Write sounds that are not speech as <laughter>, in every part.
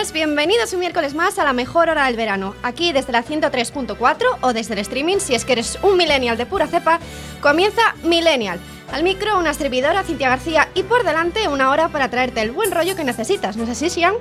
Bienvenidos un miércoles más a la mejor hora del verano. Aquí desde la 103.4 o desde el streaming, si es que eres un millennial de pura cepa, comienza Millennial. Al micro, una servidora, Cintia García, y por delante, una hora para traerte el buen rollo que necesitas. ¿No es así, Sian?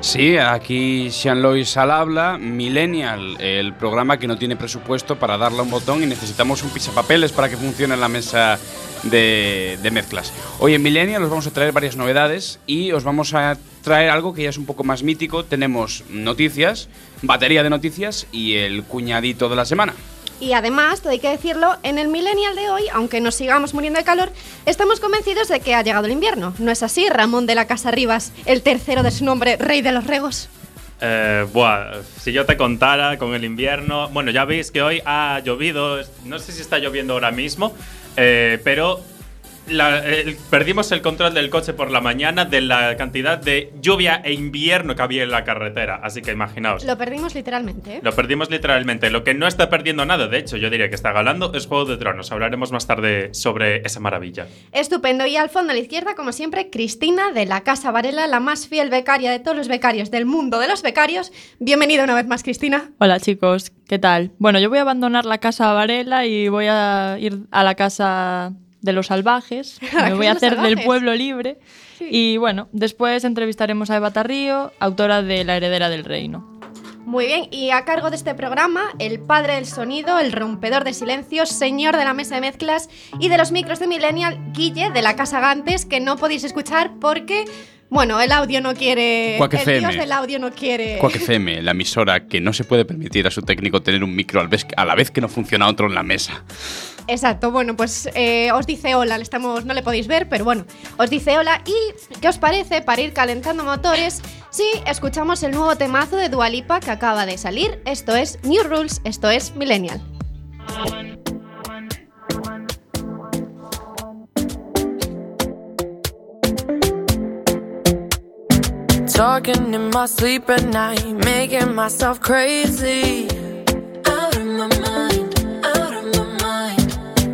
Sí, aquí Sian Lois al habla, Millennial, el programa que no tiene presupuesto para darle un botón y necesitamos un pisapapeles para que funcione la mesa de, de mezclas. Hoy en Millennial os vamos a traer varias novedades y os vamos a traer algo que ya es un poco más mítico. Tenemos noticias, batería de noticias y el cuñadito de la semana. Y además, todo hay que decirlo, en el millennial de hoy, aunque nos sigamos muriendo de calor, estamos convencidos de que ha llegado el invierno. ¿No es así, Ramón de la Casa Rivas, el tercero de su nombre, rey de los regos? Eh, buah, si yo te contara con el invierno. Bueno, ya veis que hoy ha llovido. No sé si está lloviendo ahora mismo, eh, pero la- el- perdimos el control del coche por la mañana de la cantidad de lluvia e invierno que había en la carretera. Así que imaginaos. Lo perdimos literalmente, ¿eh? Lo perdimos literalmente. Lo que no está perdiendo nada, de hecho, yo diría que está ganando, es Juego de Tronos. Hablaremos más tarde sobre esa maravilla. Estupendo. Y al fondo a la izquierda, como siempre, Cristina de la Casa Varela, la más fiel becaria de todos los becarios del mundo de los becarios. Bienvenida una vez más, Cristina. Hola chicos, ¿qué tal? Bueno, yo voy a abandonar la casa Varela y voy a ir a la casa de los salvajes. ¿A la <laughs> Me voy a hacer del pueblo libre. Sí. Y bueno, después entrevistaremos a Eva Tarrío, autora de La heredera del reino. Muy bien, y a cargo de este programa, el padre del sonido, el rompedor de silencios, señor de la mesa de mezclas y de los micros de Millennial, Guille de la Casa Gantes, que no podéis escuchar porque, bueno, el audio no quiere. Quack el FM. dios del audio no quiere. Quack FM, la emisora que no se puede permitir a su técnico tener un micro a la vez que no funciona otro en la mesa. Exacto, bueno, pues eh, os dice hola, le estamos, no le podéis ver, pero bueno, os dice hola. ¿Y qué os parece para ir calentando motores? Si escuchamos el nuevo temazo de Dualipa que acaba de salir. Esto es New Rules, esto es Millennial.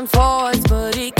and forwards, but it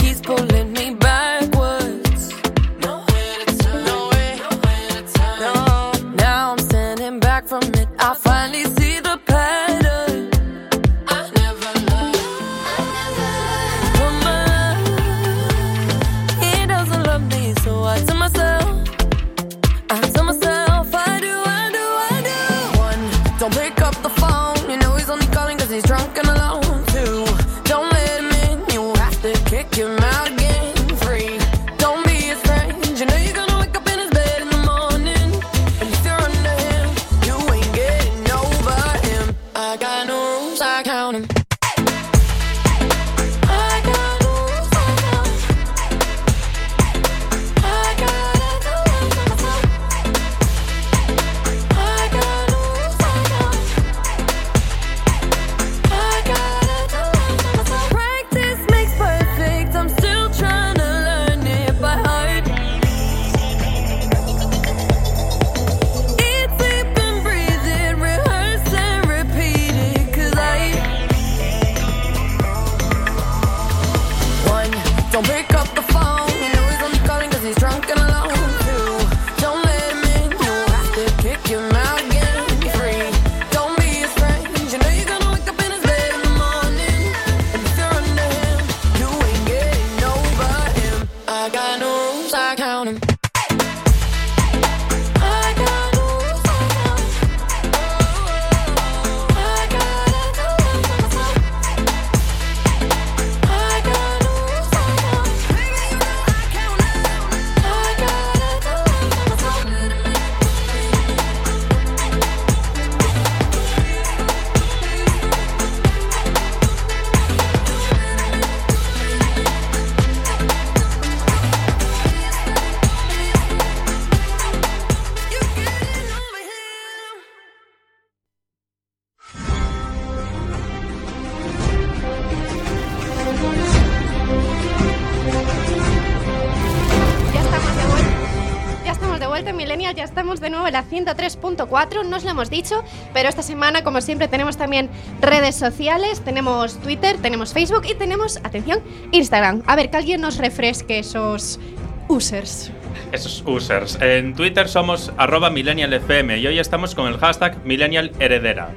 103.4, no os lo hemos dicho, pero esta semana, como siempre, tenemos también redes sociales, tenemos Twitter, tenemos Facebook y tenemos, atención, Instagram. A ver, que alguien nos refresque esos users. Esos users. En Twitter somos arroba millennialfm y hoy estamos con el hashtag millennialheredera.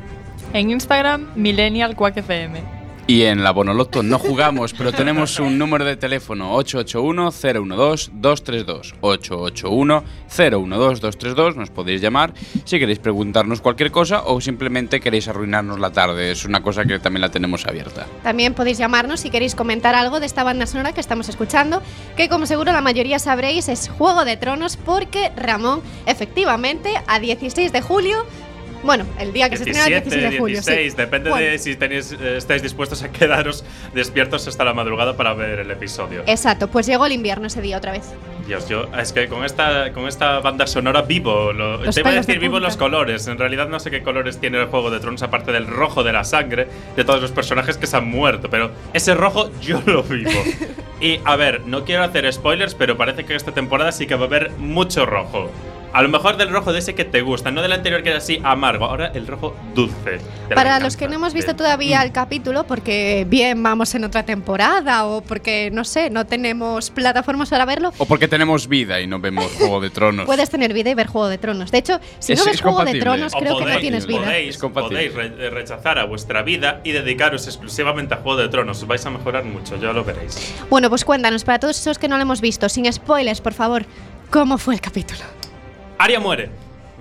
En Instagram, Millennial Quack FM. Y en la Bonoloto no jugamos, pero tenemos un número de teléfono 881-012-232. 881-012-232. Nos podéis llamar si queréis preguntarnos cualquier cosa o simplemente queréis arruinarnos la tarde. Es una cosa que también la tenemos abierta. También podéis llamarnos si queréis comentar algo de esta banda sonora que estamos escuchando, que como seguro la mayoría sabréis es Juego de Tronos, porque Ramón, efectivamente, a 16 de julio, bueno, el día que se estrena el 16 de julio. sí. 16, depende Bueno, de si tenéis, eh, estáis dispuestos a quedaros despiertos hasta la madrugada para ver el episodio. Exacto, pues llegó el invierno ese día otra vez. Dios, yo es que con esta, con esta banda sonora vivo, lo- te iba a pelos de decir vivo los colores. En realidad no sé qué colores tiene el Juego de Tronos aparte del rojo de la sangre de todos los personajes que se han muerto, pero ese rojo yo lo vivo. <laughs> y a ver, no quiero hacer spoilers, pero parece que esta temporada sí que va a haber mucho rojo. A lo mejor del rojo de ese que te gusta, no del anterior que era así amargo, ahora el rojo dulce. Para los que no hemos visto todavía el capítulo, porque bien vamos en otra temporada o porque, no sé, no tenemos plataformas para verlo, O porque tenemos vida y no vemos Juego de Tronos. puedes tener vida y ver Juego de Tronos. De hecho, si Es- no ves es Juego de. Tronos, O creo que no podéis- tienes vida. Podéis, podéis re- rechazar a vuestra vida y dedicaros exclusivamente a Juego de Tronos. Os vais a mejorar mucho, ya lo veréis. Bueno, pues cuéntanos, para todos esos que no lo hemos visto, sin spoilers, por favor, ¿cómo fue el capítulo? Aria muere.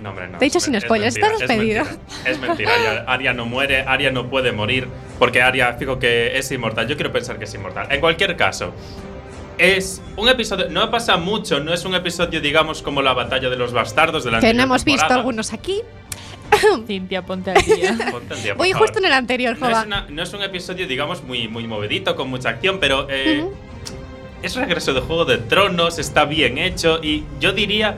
No, hombre, no. Te he dicho es sin es spoilers, mentira, estás es despedido. mentira, Es mentira, <laughs> Aria, Aria no muere, Aria no puede morir, porque Aria, fijo que es inmortal. Yo quiero pensar que es inmortal. En cualquier caso, es un episodio. No pasa mucho, no es un episodio, digamos, como la batalla de los bastardos de la Que no anterior hemos visto temporada. algunos aquí. <laughs> Cintia, ponte al día. <laughs> Ponte al día, Voy favor. justo en el anterior, No es, una- no es un episodio, digamos, muy, muy movidito, con mucha acción, pero eh, es regreso de Juego de Tronos, está bien hecho y yo diría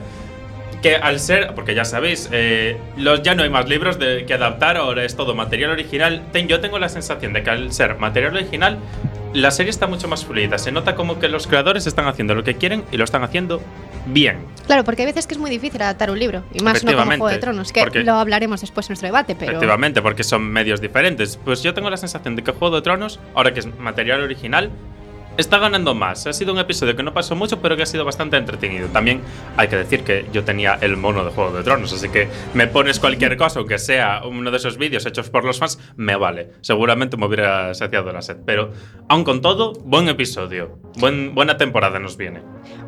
que al ser, porque ya sabéis, eh, los, ya no hay más libros de, que adaptar, ahora es todo material original, ten- yo tengo la sensación de que al ser material original, la serie está mucho más fluida, se nota como que los creadores están haciendo lo que quieren y lo están haciendo bien. Claro, porque hay veces que es muy difícil adaptar un libro, y más no como Juego de Tronos, que porque- lo hablaremos después en nuestro debate, pero... Efectivamente, porque son medios diferentes. Pues yo tengo la sensación de que Juego de Tronos, ahora que es material original, está ganando más. Ha sido un episodio que no pasó mucho, pero que ha sido bastante entretenido. También hay que decir que yo tenía el mono de Juego de Tronos, así que me pones cualquier cosa, aunque sea uno de esos vídeos hechos por los fans, me vale. Seguramente me hubiera saciado la sed. Pero, aun con todo, buen episodio. Buen, buena temporada nos viene.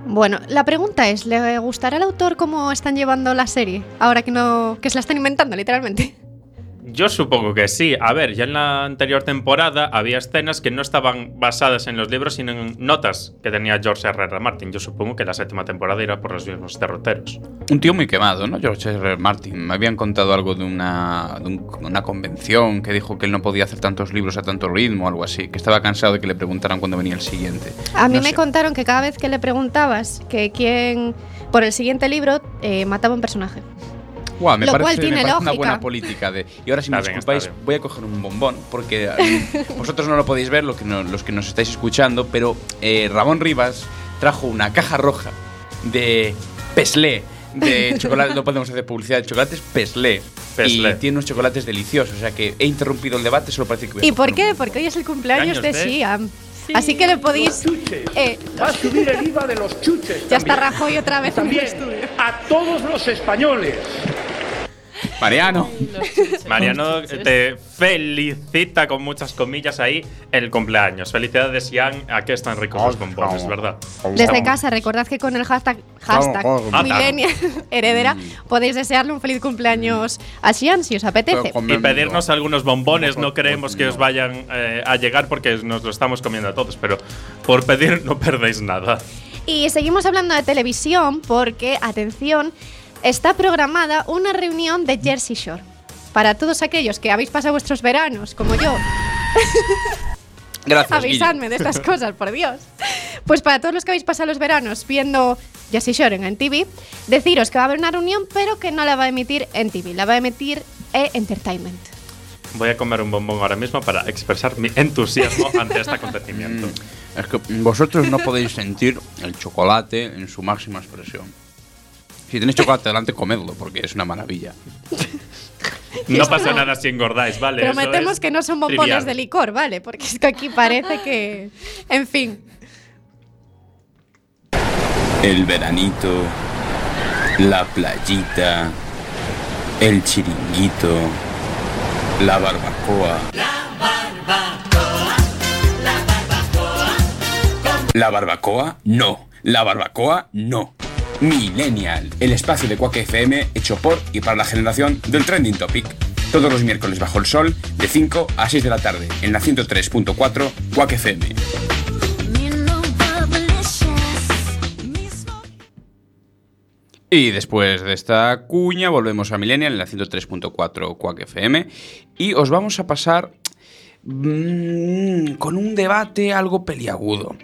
Bueno, la pregunta es, ¿le gustará al autor cómo están llevando la serie? Ahora que no... que se la están inventando, literalmente. Yo supongo que sí. A ver, ya en la anterior temporada había escenas que no estaban basadas en los libros, sino en notas que tenía George R. R. Martin. Yo supongo que la séptima temporada irá por los mismos derroteros. Un tío muy quemado, ¿no? George R. R. Martin. Me habían contado algo de una, de un- una convención que dijo que él no podía hacer tantos libros a tanto ritmo o algo así. Que estaba cansado de que le preguntaran cuándo venía el siguiente. A mí No me sé. contaron que cada vez que le preguntabas que quién... por el siguiente libro, eh, mataba un personaje. Guau, me Lo parece, cual me tiene parece una buena política de. Y ahora si me Está bien, disculpáis, está bien. voy a coger un bombón porque eh, <laughs> vosotros no lo podéis ver, lo que no- los que nos estáis escuchando, pero eh, Ramón Rivas trajo una caja roja de Peslé. De <laughs> chocolate, no podemos hacer publicidad de chocolates, Peslé. Peslé. Y tiene unos chocolates deliciosos, o sea que he interrumpido el debate, solo parece que voy a ¿Y por qué? Porque hoy es el cumpleaños de de- Siam. Así que le podéis... eh, Va a subir el IVA de los chuches. ya está también. Rajoy otra vez en el También estudio. a todos los españoles. Mariano. Mariano te felicita con muchas comillas ahí el cumpleaños. Felicidades, Ian. A qué están ricos los bombones, ¿verdad? Desde casa, recordad que con el hashtag, hashtag Millennial Heredera podéis desearle un feliz cumpleaños a Xian si os apetece. Y pedirnos algunos bombones, no creemos que os vayan eh, a llegar porque nos lo estamos comiendo a todos, pero por pedir no perdéis nada. Y seguimos hablando de televisión porque, atención, está programada una reunión de Jersey Shore. Para todos aquellos que habéis pasado vuestros veranos, como yo, <laughs> Gracias. Guille. avisadme de estas cosas, por Dios. Pues para todos los que habéis pasado los veranos viendo Jersey Shore en TV, deciros que va a haber una reunión, pero que no la va a emitir en TV, la va a emitir E Entertainment. Voy a comer un bombón ahora mismo para expresar mi entusiasmo <laughs> ante este acontecimiento. Es que vosotros no podéis sentir el chocolate en su máxima expresión. Si tenéis chocolate delante, comedlo, porque es una maravilla. <laughs> No pasa nada si engordáis, ¿vale? Prometemos es que no son bombones trivial. de licor, ¿vale? Porque es que aquí parece que... En fin. El veranito, la playita, el chiringuito, la barbacoa. La barbacoa, no. La barbacoa, no. Millennial, el espacio de Quack FM hecho por y para la generación del trending topic. Todos los miércoles bajo el sol, de 5 a 6 de la tarde, en la 103.4 Quack FM. Y después de esta cuña volvemos a Millennial en la 103.4 Quack FM y os vamos a pasar mm, con un debate algo peliagudo.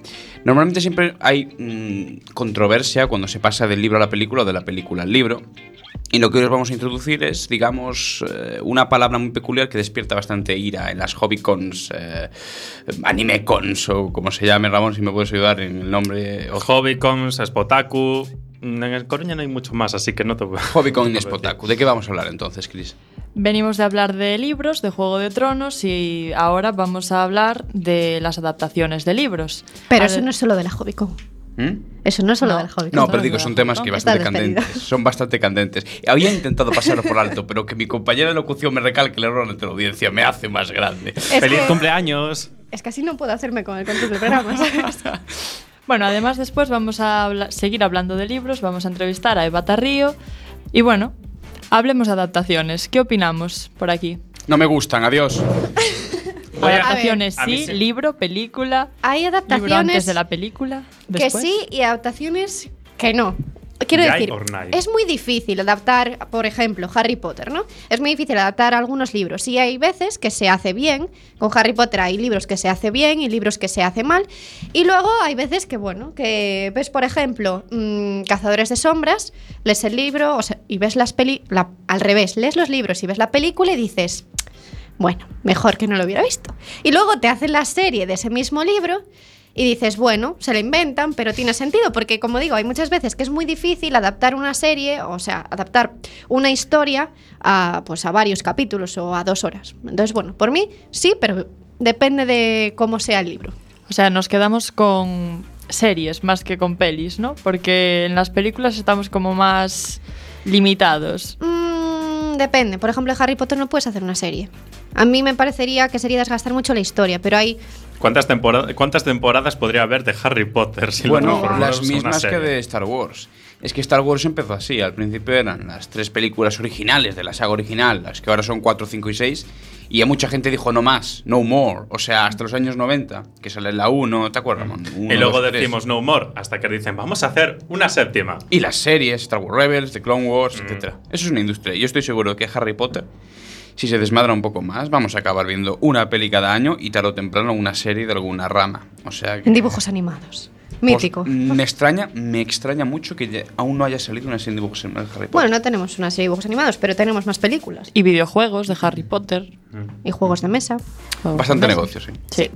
Normalmente siempre hay mm, controversia cuando se pasa del libro a la película o de la película al libro. Y lo que hoy os vamos a introducir es, digamos, eh, una palabra muy peculiar que despierta bastante ira en las hobbycons, eh, animecons o como se llame, Ramón, si me puedes ayudar en el nombre. Hobbycons, Spotaku. En el Coruña no hay mucho más, así que no te Hobbycon y <laughs> Spotaku. ¿De qué vamos a hablar entonces, Chris? Venimos de hablar de libros, de Juego de Tronos y ahora vamos a hablar de las adaptaciones de libros. Pero A eso ver, no es solo de la Hobbycon. ¿Mm? Eso no es solo No. de la Hobbycon. No, pero digo, son temas ¿no? que bastante candentes. Son bastante candentes. Había intentado pasarlo por alto, pero que mi compañera de locución me recalque el error ante la audiencia me hace más grande. Es ¡Feliz que- cumpleaños! Es que así no puedo hacerme con el control del programa, ¿sabes? <laughs> Bueno, además después vamos a habla- seguir hablando de libros, vamos a entrevistar a Eva Tarrío y bueno, hablemos de adaptaciones. ¿Qué opinamos por aquí? No me gustan, adiós. <laughs> Adaptaciones sí, sí. libro, película, Hay libro antes adaptaciones de la película, que sí y adaptaciones que no. Quiero decir, es muy difícil adaptar, por ejemplo, Harry Potter, ¿no? Es muy difícil adaptar algunos libros y hay veces que se hace bien. Con Harry Potter hay libros que se hace bien y libros que se hace mal. Y luego hay veces que, bueno, que ves, por ejemplo, mm, Cazadores de Sombras, lees el libro o sea, y ves las peli... la- al revés, lees los libros y ves la película y dices, bueno, mejor que no lo hubiera visto. Y luego te hacen la serie de ese mismo libro y dices, bueno, se la inventan, pero tiene sentido, porque como digo, hay muchas veces que es muy difícil adaptar una serie, o sea, adaptar una historia a, pues, a varios capítulos o a dos horas. Entonces, bueno, por mí sí, pero depende de cómo sea el libro. O sea, nos quedamos con series más que con pelis, ¿no? Porque en las películas estamos como más limitados. Mm, depende. Por ejemplo, Harry Potter no puedes hacer una serie. A mí me parecería que sería desgastar mucho la historia, pero hay ¿Cuántas, temporada- ¿Cuántas temporadas podría haber de Harry Potter si lo Bueno, transformamos las mismas que de Star Wars. Es que Star Wars empezó así. Al principio eran las tres películas originales de la saga original, las que ahora son 4, 5 y 6. Y ya mucha gente dijo no más, no more. O sea, hasta los años 90, que sale la 1, ¿te acuerdas? Mon? Uno, Y luego dos, tres. decimos no humor, hasta que dicen, vamos a hacer una séptima. Y las series, Star Wars Rebels, The Clone Wars, Mm. etcétera. Eso es una industria. Yo estoy seguro que Harry Potter, si se desmadra un poco más, vamos a acabar viendo una peli cada año y tarde o temprano una serie de alguna rama. O sea que- en dibujos animados. Pues, Mítico. me extraña, me extraña mucho que ya- aún no haya salido una serie de dibujos animados de Harry Potter. Bueno, no tenemos una serie de dibujos animados, pero tenemos más películas Y videojuegos de Harry Potter. y juegos de mesa. juegos Bastante de mesa. negocio, sí. Sí.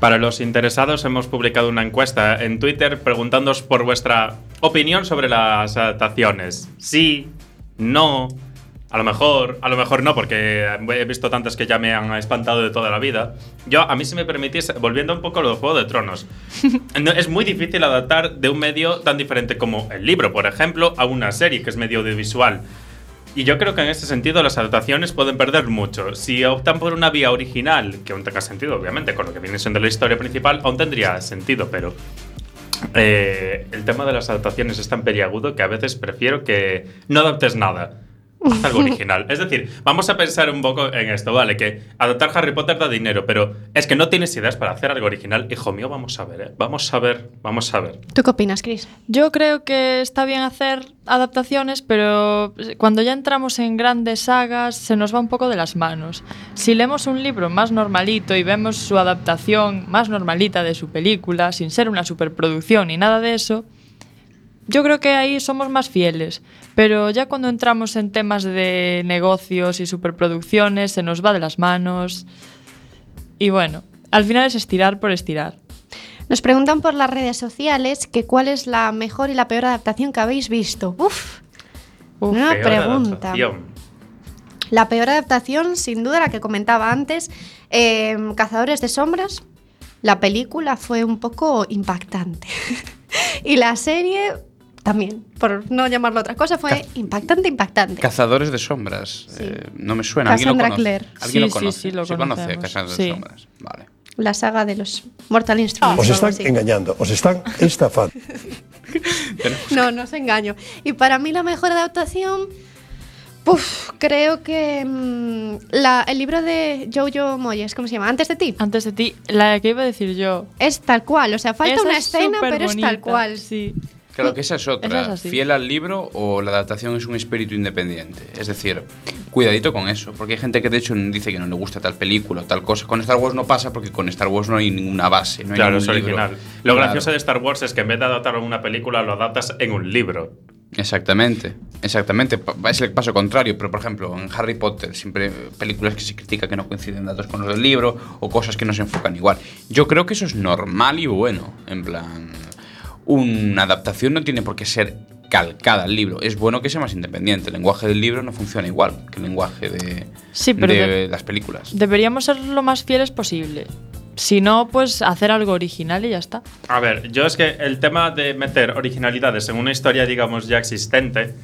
Para los interesados hemos publicado una encuesta en Twitter preguntándoos por vuestra opinión sobre las adaptaciones. Sí, no, a lo mejor, a lo mejor no, porque he visto tantas que ya me han espantado de toda la vida. Yo, a mí si me permitís, volviendo un poco a lo de Juego de Tronos, <laughs> no, es muy difícil adaptar de un medio tan diferente como el libro, por ejemplo, a una serie que es medio audiovisual. Y yo creo que en este sentido las adaptaciones pueden perder mucho. Si optan por una vía original, que aún tenga sentido, obviamente, con lo que viene siendo la historia principal, aún tendría sentido, pero eh, el tema de las adaptaciones es tan peliagudo que a veces prefiero que no adaptes nada. Haz algo <laughs> original. Es decir, vamos a pensar un poco en esto, ¿vale? Que adaptar Harry Potter da dinero, pero es que no tienes ideas para hacer algo original. Hijo mío, vamos a ver, ¿eh? Vamos a ver, vamos a ver. ¿Tú qué opinas, Chris? Yo creo que está bien hacer adaptaciones, pero cuando ya entramos en grandes sagas se nos va un poco de las manos. Si leemos un libro más normalito y vemos su adaptación más normalita de su película, sin ser una superproducción ni nada de eso, yo creo que ahí somos más fieles. Pero ya cuando entramos en temas de negocios y superproducciones se nos va de las manos. Y bueno, al final es estirar por estirar. Nos preguntan por las redes sociales que cuál es la mejor y la peor adaptación que habéis visto. Uf, Uf, Una Peor pregunta. adaptación. La peor adaptación, sin duda, la que comentaba antes, eh, Cazadores de Sombras. La película fue un poco impactante. <laughs> y la serie también, por no llamarlo otra cosa, fue impactante, impactante. Cazadores de sombras. Sí. Eh, no me suena. ¿Alguien lo? Clare. ¿Alguien Sí, lo sí, conoce? sí, lo Se conoce. Cazadores Sí. de sombras. Vale. La saga de los Mortal Instruments. Os están así. engañando, os están estafando. <laughs> No, no os engaño. Y para mí la mejor adaptación, puf, creo que mm, la- el libro de Jojo Moyes, ¿cómo se llama? Antes de ti. Antes de ti, la que iba a decir yo. Es tal cual, o sea, falta Esa una es escena, pero es tal cual. Sí. Claro que esa es otra. Esa es así. Fiel al libro o la adaptación es un espíritu independiente. Es decir, cuidadito con eso. Porque hay gente que de hecho dice que no le gusta tal película o tal cosa. Con Star Wars no pasa porque con Star Wars no hay ninguna base. No hay Claro, es libro. original. Lo Claro. gracioso de Star Wars es que en vez de adaptarlo en una película, lo adaptas en un libro. Exactamente, exactamente. Es el paso contrario, pero por ejemplo, en Harry Potter, siempre películas que se critica que no coinciden datos con los del libro o cosas que no se enfocan igual. Yo creo que eso es normal y bueno. En plan, una adaptación no tiene por qué ser calcada al libro. Es bueno que sea más independiente. El lenguaje del libro no funciona igual que el lenguaje de, Sí, pero de de- las películas. Deberíamos ser lo más fieles posible. Si no, pues hacer algo original y ya está. A ver, yo es que el tema de meter originalidades en una historia, digamos, ya existente.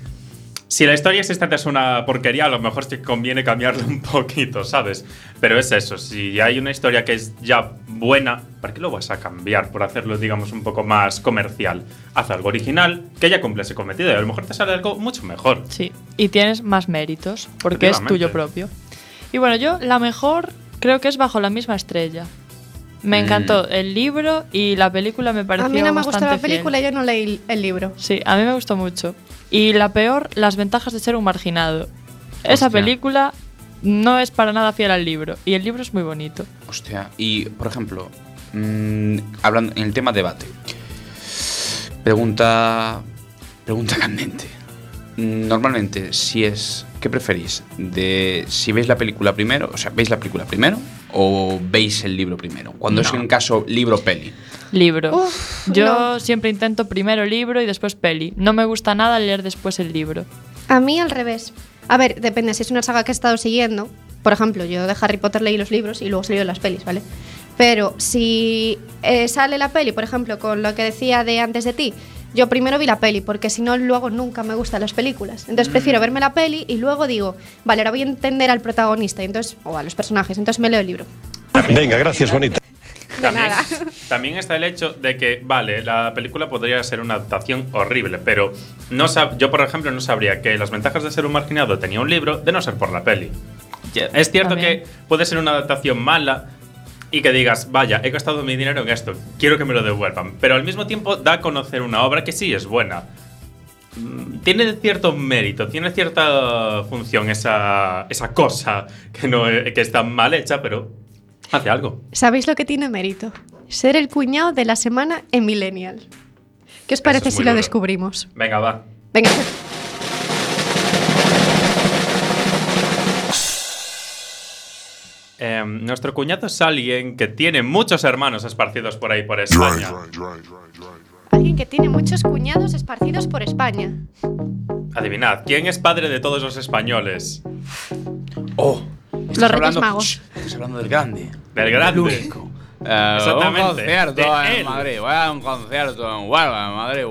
Si la historia existente es una porquería, a lo mejor que conviene cambiarla un <laughs> poquito, ¿sabes? Pero es eso, si hay una historia que es ya buena, ¿para qué lo vas a cambiar por hacerlo, digamos, un poco más comercial? Haz algo original que ya cumple ese cometido y a lo mejor te sale algo mucho mejor. Sí. Y tienes más méritos, porque es tuyo propio. Y bueno, yo la mejor creo que es Bajo la misma estrella. Me Mm. encantó el libro y la película me pareció A mí no me gustó la película, fiel. yo no leí el libro. Sí, a mí me gustó mucho. Y la peor, las ventajas de ser un marginado. Esa película no es para nada fiel al libro. Y el libro es muy bonito. Hostia, y por ejemplo, mm, hablando en el tema debate. Pregunta. Pregunta candente. Normalmente, si es. ¿Qué preferís? De si veis la película primero, o sea, ¿veis la película primero o veis el libro primero? Cuando es en caso libro-peli. Libro. Uf, Yo no. siempre intento primero libro y después peli. No me gusta nada leer después el libro. A mí al revés. A ver, depende, si es una saga que he estado siguiendo. Por ejemplo, yo de Harry Potter leí los libros y luego he leído las pelis, ¿vale? Pero si eh, sale la peli, por ejemplo, con lo que decía de antes de ti, yo primero vi la peli, porque si no, luego nunca me gustan las películas. Entonces prefiero verme la peli y luego digo, vale, ahora voy a entender al protagonista entonces, o a los personajes, entonces me leo el libro. Venga, gracias, bonita. También, también está el hecho de que, vale, la película podría ser una adaptación horrible, pero no sab- yo, por ejemplo, no sabría que las ventajas de ser un marginado tenía un libro de no ser por la peli. Es cierto También. que puede ser una adaptación mala y que digas, vaya, he gastado mi dinero en esto, quiero que me lo devuelvan, pero al mismo tiempo da a conocer una obra que sí es buena. Mm, Tiene cierto mérito, tiene cierta función esa, esa cosa que, no, que está mal hecha, pero hace algo. ¿Sabéis lo que tiene mérito? Ser el cuñado de la semana en Millennial. ¿Qué os parece es si lo duro. descubrimos? Venga, va. Venga. Eh, nuestro cuñado es alguien que tiene muchos hermanos esparcidos por ahí por España. Alguien que tiene muchos cuñados esparcidos por España. Adivinad, ¿quién es padre de todos los españoles? ¡Oh! Estás Los Reyes hablando, Magos. Shh, estás hablando del grande. Del grande. único. <laughs> Exactamente, Un concierto de en él. Madrid. Un concierto en Huelva, en Madrid.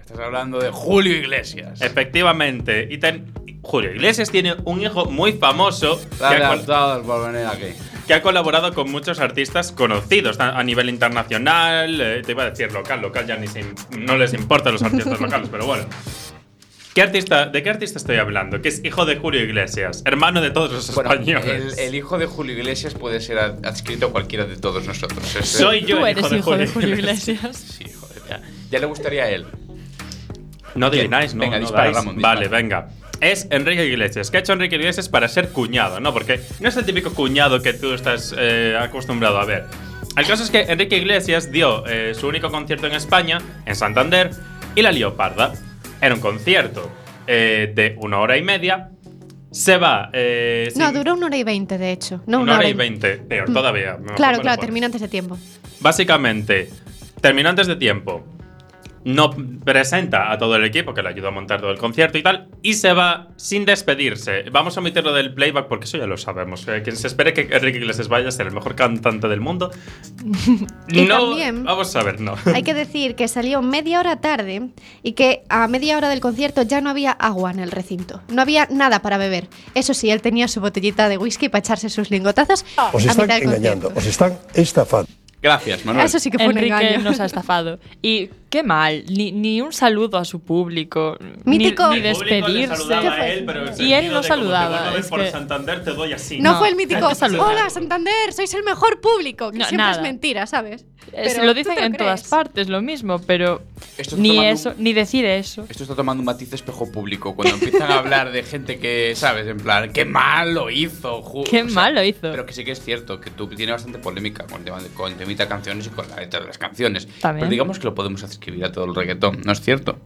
Estás hablando de Julio Iglesias. Efectivamente. Y ten- Julio Iglesias tiene un hijo muy famoso que Dale ha, a por venir aquí. que ha colaborado con muchos artistas conocidos a a nivel internacional. eh, te iba a decir local, local ya ni se no les importan los artistas <laughs> locales, pero bueno. ¿Qué artista, ¿De qué artista estoy hablando? Que es hijo de Julio Iglesias, hermano de todos los Bueno, españoles. el, el hijo de Julio Iglesias puede ser ad- adscrito a cualquiera de todos nosotros. Es- Soy yo Tú el eres hijo de hijo Julio, de Julio Iglesias. Iglesias. Sí, joder, ya. Ya le gustaría a él. No adivináis, ¿no? Venga, no dispara. Ramón, dispara. Vale, venga. Es Enrique Iglesias. ¿Qué ha hecho Enrique Iglesias para ser cuñado? ¿No? Porque no es el típico cuñado que tú estás eh, acostumbrado a ver. El caso es que Enrique Iglesias dio eh, su único concierto en España, en Santander, y la lió parda. Era un concierto eh, de una hora y media. Se va. No, duró una hora y veinte, de hecho. No, una hora y veinte. Peor todavía. Claro, claro, termina antes de tiempo. Básicamente, terminó antes de tiempo. No presenta a todo el equipo que le ayudó a montar todo el concierto y tal. y se va sin despedirse. Vamos a omitirlo del playback porque eso ya lo sabemos. Eh, quien se espere que Enrique Iglesias vaya a ser el mejor cantante del mundo. <laughs> Y no, también- vamos a ver, no. Hay que decir que salió media hora tarde y que a media hora del concierto ya no había agua en el recinto. No había nada para beber. Eso sí, él tenía su botellita de whisky para echarse sus lingotazos Os a están mitad del engañando, concierto. os están estafando. Gracias, Manuel. Eso sí que fue un Enrique engaño. nos ha estafado. Y qué mal, ni, ni un saludo a su público, Mítico. ni, despedirse. saludaba a él, pero en el Y él no saludaba, vuelvo a ver es por que- Santander te doy así. No, No, fue el mítico. Hola, Santander, sois el mejor público. Que No, siempre es nada. mentira, ¿sabes? Es- Pero lo ¿tú dicen en todas partes lo mismo, pero ni eso, un- ni decir eso. Esto está tomando un matiz de espejo público. Cuando empiezan a hablar de gente que, ¿sabes? En plan, qué mal lo hizo. ju- Qué mal lo hizo. Pero que sí que es cierto que tú tienes bastante polémica con el tema de, con el temita canciones y con la letra de las canciones. También. Pero digamos que lo podemos adscribir a todo el reggaetón, ¿no es cierto?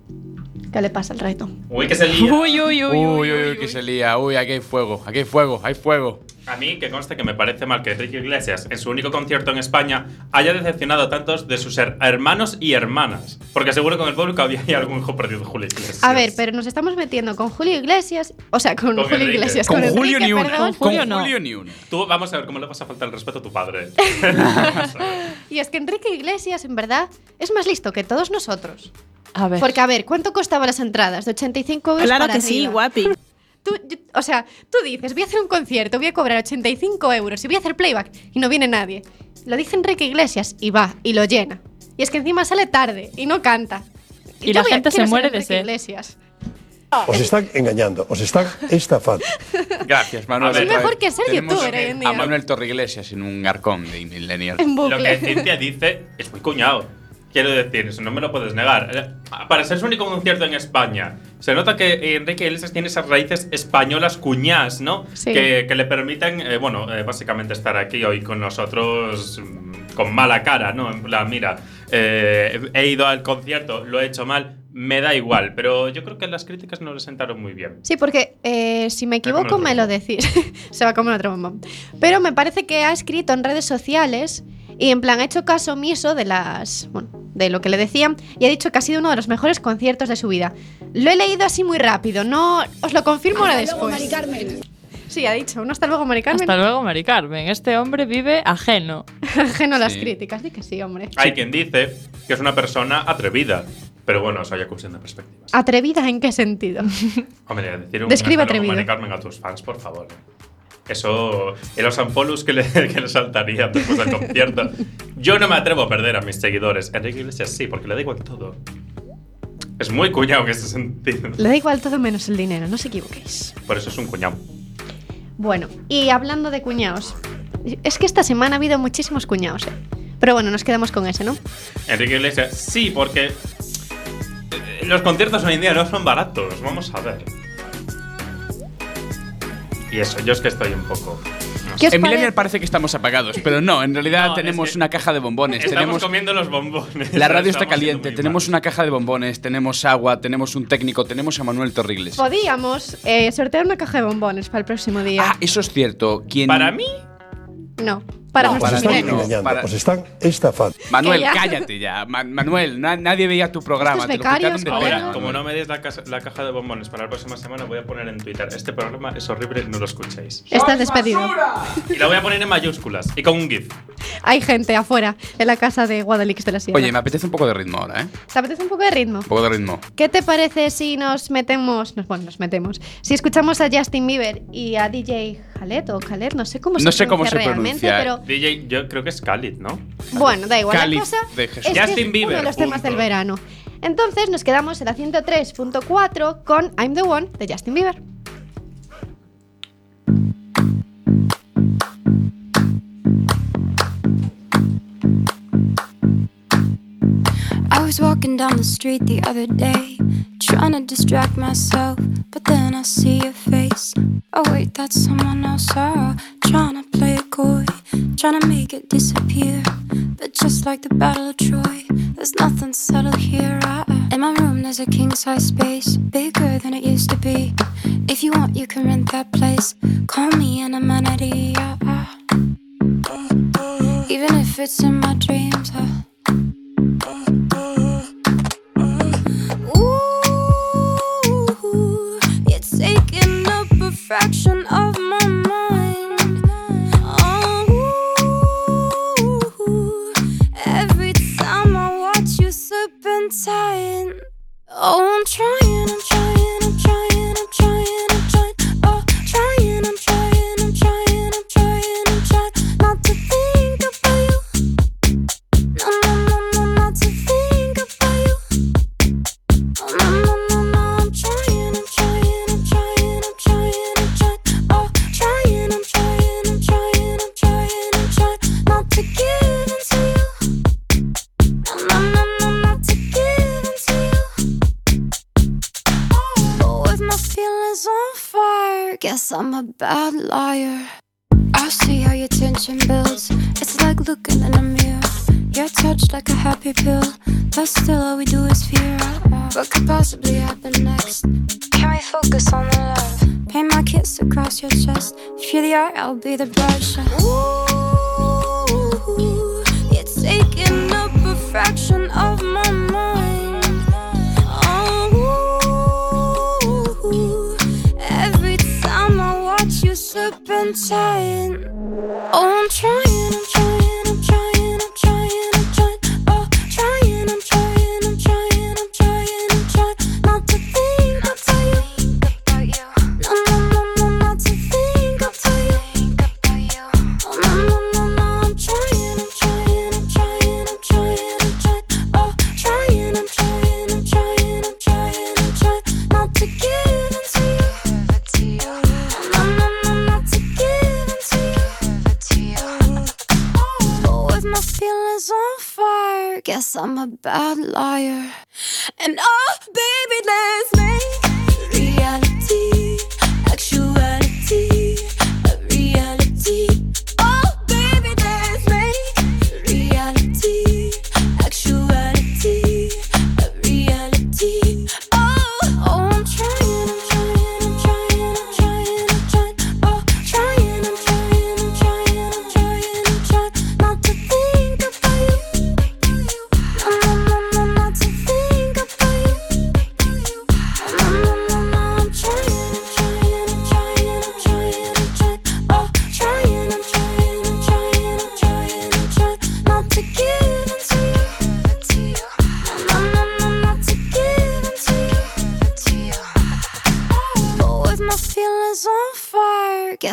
¿Qué le pasa al reto? Uy, que se lía. Uy, uy, uy, Uy, uy, uy, que se lía. Uy, aquí hay fuego, aquí hay fuego, hay fuego. A mí, que conste que me parece mal que Enrique Iglesias, en su único concierto en España, haya decepcionado a tantos de sus her- hermanos y hermanas. Porque seguro que en el público había ahí algún hijo perdido de Julio Iglesias. A ver, pero nos estamos metiendo con Julio Iglesias. O sea, con, Con Julio Enrique. Iglesias. Con, Enrique, Julio ni uno. perdón. Con Julio no. Julio ni uno. Tú, vamos a ver cómo le vas a faltar el respeto a tu padre. <laughs> Y es que Enrique Iglesias, en verdad, es más listo que todos nosotros. A ver. Porque, a ver, ¿cuánto costaban las entradas? De 85 euros Claro para que sí, arriba. guapi. Tú, yo- o sea, tú dices, voy a hacer un concierto, voy a cobrar 85 euros y voy a hacer playback y no viene nadie. Lo dice Enrique Iglesias y va y lo llena. Y es que encima sale tarde y no canta. Y yo la a- gente se muere de sed. Iglesias. Os están engañando, os están estando. Gracias, Manuel. Ver, Es mejor que ser youtuber hoy en día. A Manuel Torriglesias en un arcón de Millennial. En Lo que. Cintia dice es muy cuñado. Quiero decir, eso no me lo puedes negar. Eh, Para ser su único concierto en España, se nota que Enrique Iglesias tiene esas raíces españolas cuñás, ¿no? Sí. Que, que le permiten, eh, bueno, eh, básicamente estar aquí hoy con nosotros mm, con mala cara, ¿no? En plan, mira, eh, he ido al concierto, lo he hecho mal, me da igual, pero yo creo que las críticas no le sentaron muy bien. Sí, porque eh, si me equivoco me lo decís. <laughs> Se va a comer otro bombón. Pero me parece que ha escrito en redes sociales y en plan ha hecho caso omiso de las bueno, de lo que le decían y ha dicho que ha sido uno de los mejores conciertos de su vida. Lo he leído así muy rápido, no os lo confirmo ahora después. Sí, ha dicho, un hasta luego, Mari Carmen. Hasta luego, Mari Carmen. Este hombre vive ajeno. Ajeno a las Sí. críticas, di que sí, hombre. Hay quien dice que es una persona atrevida, pero bueno, eso hay cuestión de perspectivas. ¿Atrevida en qué sentido? Hombre, decir un Describe atrevido. Mari Carmen a tus fans, por favor. Eso, en los ampolus que le, <laughs> que le saltaría después del concierto. Yo no me atrevo a perder a mis seguidores. Enrique Iglesias sí, porque le da igual todo. Es muy cuñado en ese sentido. Le da igual todo menos el dinero, no os equivoquéis. Por eso es un cuñado. Bueno, y hablando de cuñados, es que esta semana ha habido muchísimos cuñados, ¿eh? Pero bueno, nos quedamos con ese, ¿no? Enrique Iglesias sí, porque los conciertos hoy en día no son baratos. Vamos a ver. Y eso, yo es que estoy un poco. no ¿Qué os En Millennial parece que estamos apagados, pero no, en realidad No, tenemos es que una caja de bombones. Estamos tenemos comiendo los bombones. La radio está caliente, tenemos una caja de bombones, tenemos agua, tenemos un técnico, tenemos a Manuel Torrigles. Podíamos eh, sortear una caja de bombones para el próximo día. Ah, eso es cierto. ¿Quién... Para mí, No, para No, Os nuestros para millennials. no. para- os están estafando. Manuel, ya. cállate ya. Ma- Manuel, na- nadie veía tu programa. Estos te lo becarios, quitaron de joder. pena, ahora, como no me des la, casa- la caja de bombones para la próxima semana, voy a poner en Twitter. Este programa es horrible, no lo escuchéis. Estás despedido. Y lo voy a poner en mayúsculas y con un GIF. Hay gente afuera en la casa de Guadalix de la Sierra. Oye, me apetece un poco de ritmo ahora, ¿eh? ¿Te apetece un poco de ritmo? Un poco de ritmo. ¿Qué te parece si nos metemos, nos, bueno, nos metemos, si escuchamos a Justin Bieber y a DJ Khaled o Khaled, no sé cómo se No sé cómo pronuncia se realmente, pronuncia. pero DJ, yo creo que es Khalid, ¿no? bueno, da igual. Cáliz la cosa de es Jesús. que Justin es Bieber, uno de los temas punto. del verano. Entonces nos quedamos en la 103.4 con I'm the One de Justin Bieber. Was walking down the street the other day, trying to distract myself, but then I see your face. Oh, wait, that's someone else. Oh, trying to play it coy, trying to make it disappear. But just like the Battle of Troy, there's nothing subtle here. I, in my room, there's a king size space, bigger than it used to be. If you want, you can rent that place. Call me an amenity. I, I, even if it's in my dreams. fraction of my mind. Oh, every time I watch you slip and serpentine. Oh, I'm trying. Guess I'm a bad liar. I see how your tension builds. It's like looking in a mirror. You're touched like a happy pill, but still all we do is fear. What could possibly happen next? Can we focus on the love? Paint my kiss across your chest. If you're the art, I'll be the brush. Ooh, you're taking up a fraction of my Oh, I'm trying, I'm trying, I'm a bad liar. And oh, baby, let's make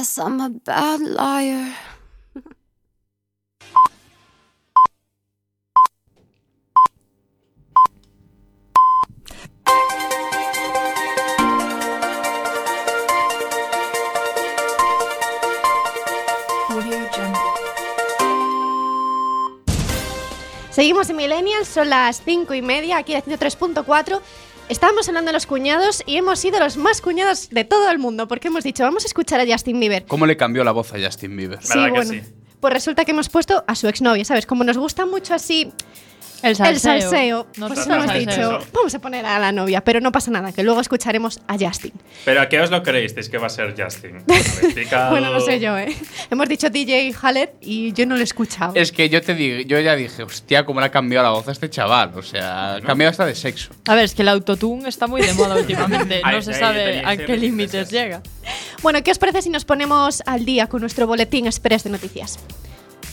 guess I'm a bad liar. Seguimos en Millennials, son las 5 y media, aquí de 103.4. Estábamos hablando de los cuñados y hemos sido los más cuñados de todo el mundo, porque hemos dicho, vamos a escuchar a Justin Bieber. ¿Cómo le cambió la voz a Justin Bieber? ¿Verdad que bueno. sí? Pues resulta que hemos puesto a su exnovia, ¿sabes? Como nos gusta mucho así El salseo. el salseo, Nos pues hemos dicho, vamos a poner a la novia, pero no pasa nada, que luego escucharemos a Justin. Pero ¿a qué os lo creísteis que va a ser Justin? <laughs> Bueno, no sé yo, ¿eh? Hemos dicho DJ Khaled y yo no lo he escuchado. Es que yo te digo, yo ya dije, hostia, cómo le ha cambiado la voz a este chaval. O sea, ha cambiado hasta de sexo. A ver, es que el autotune está muy de moda <laughs> últimamente. No se sabe a qué límites llega. Bueno, ¿qué os parece si nos ponemos al día con nuestro boletín express de noticias?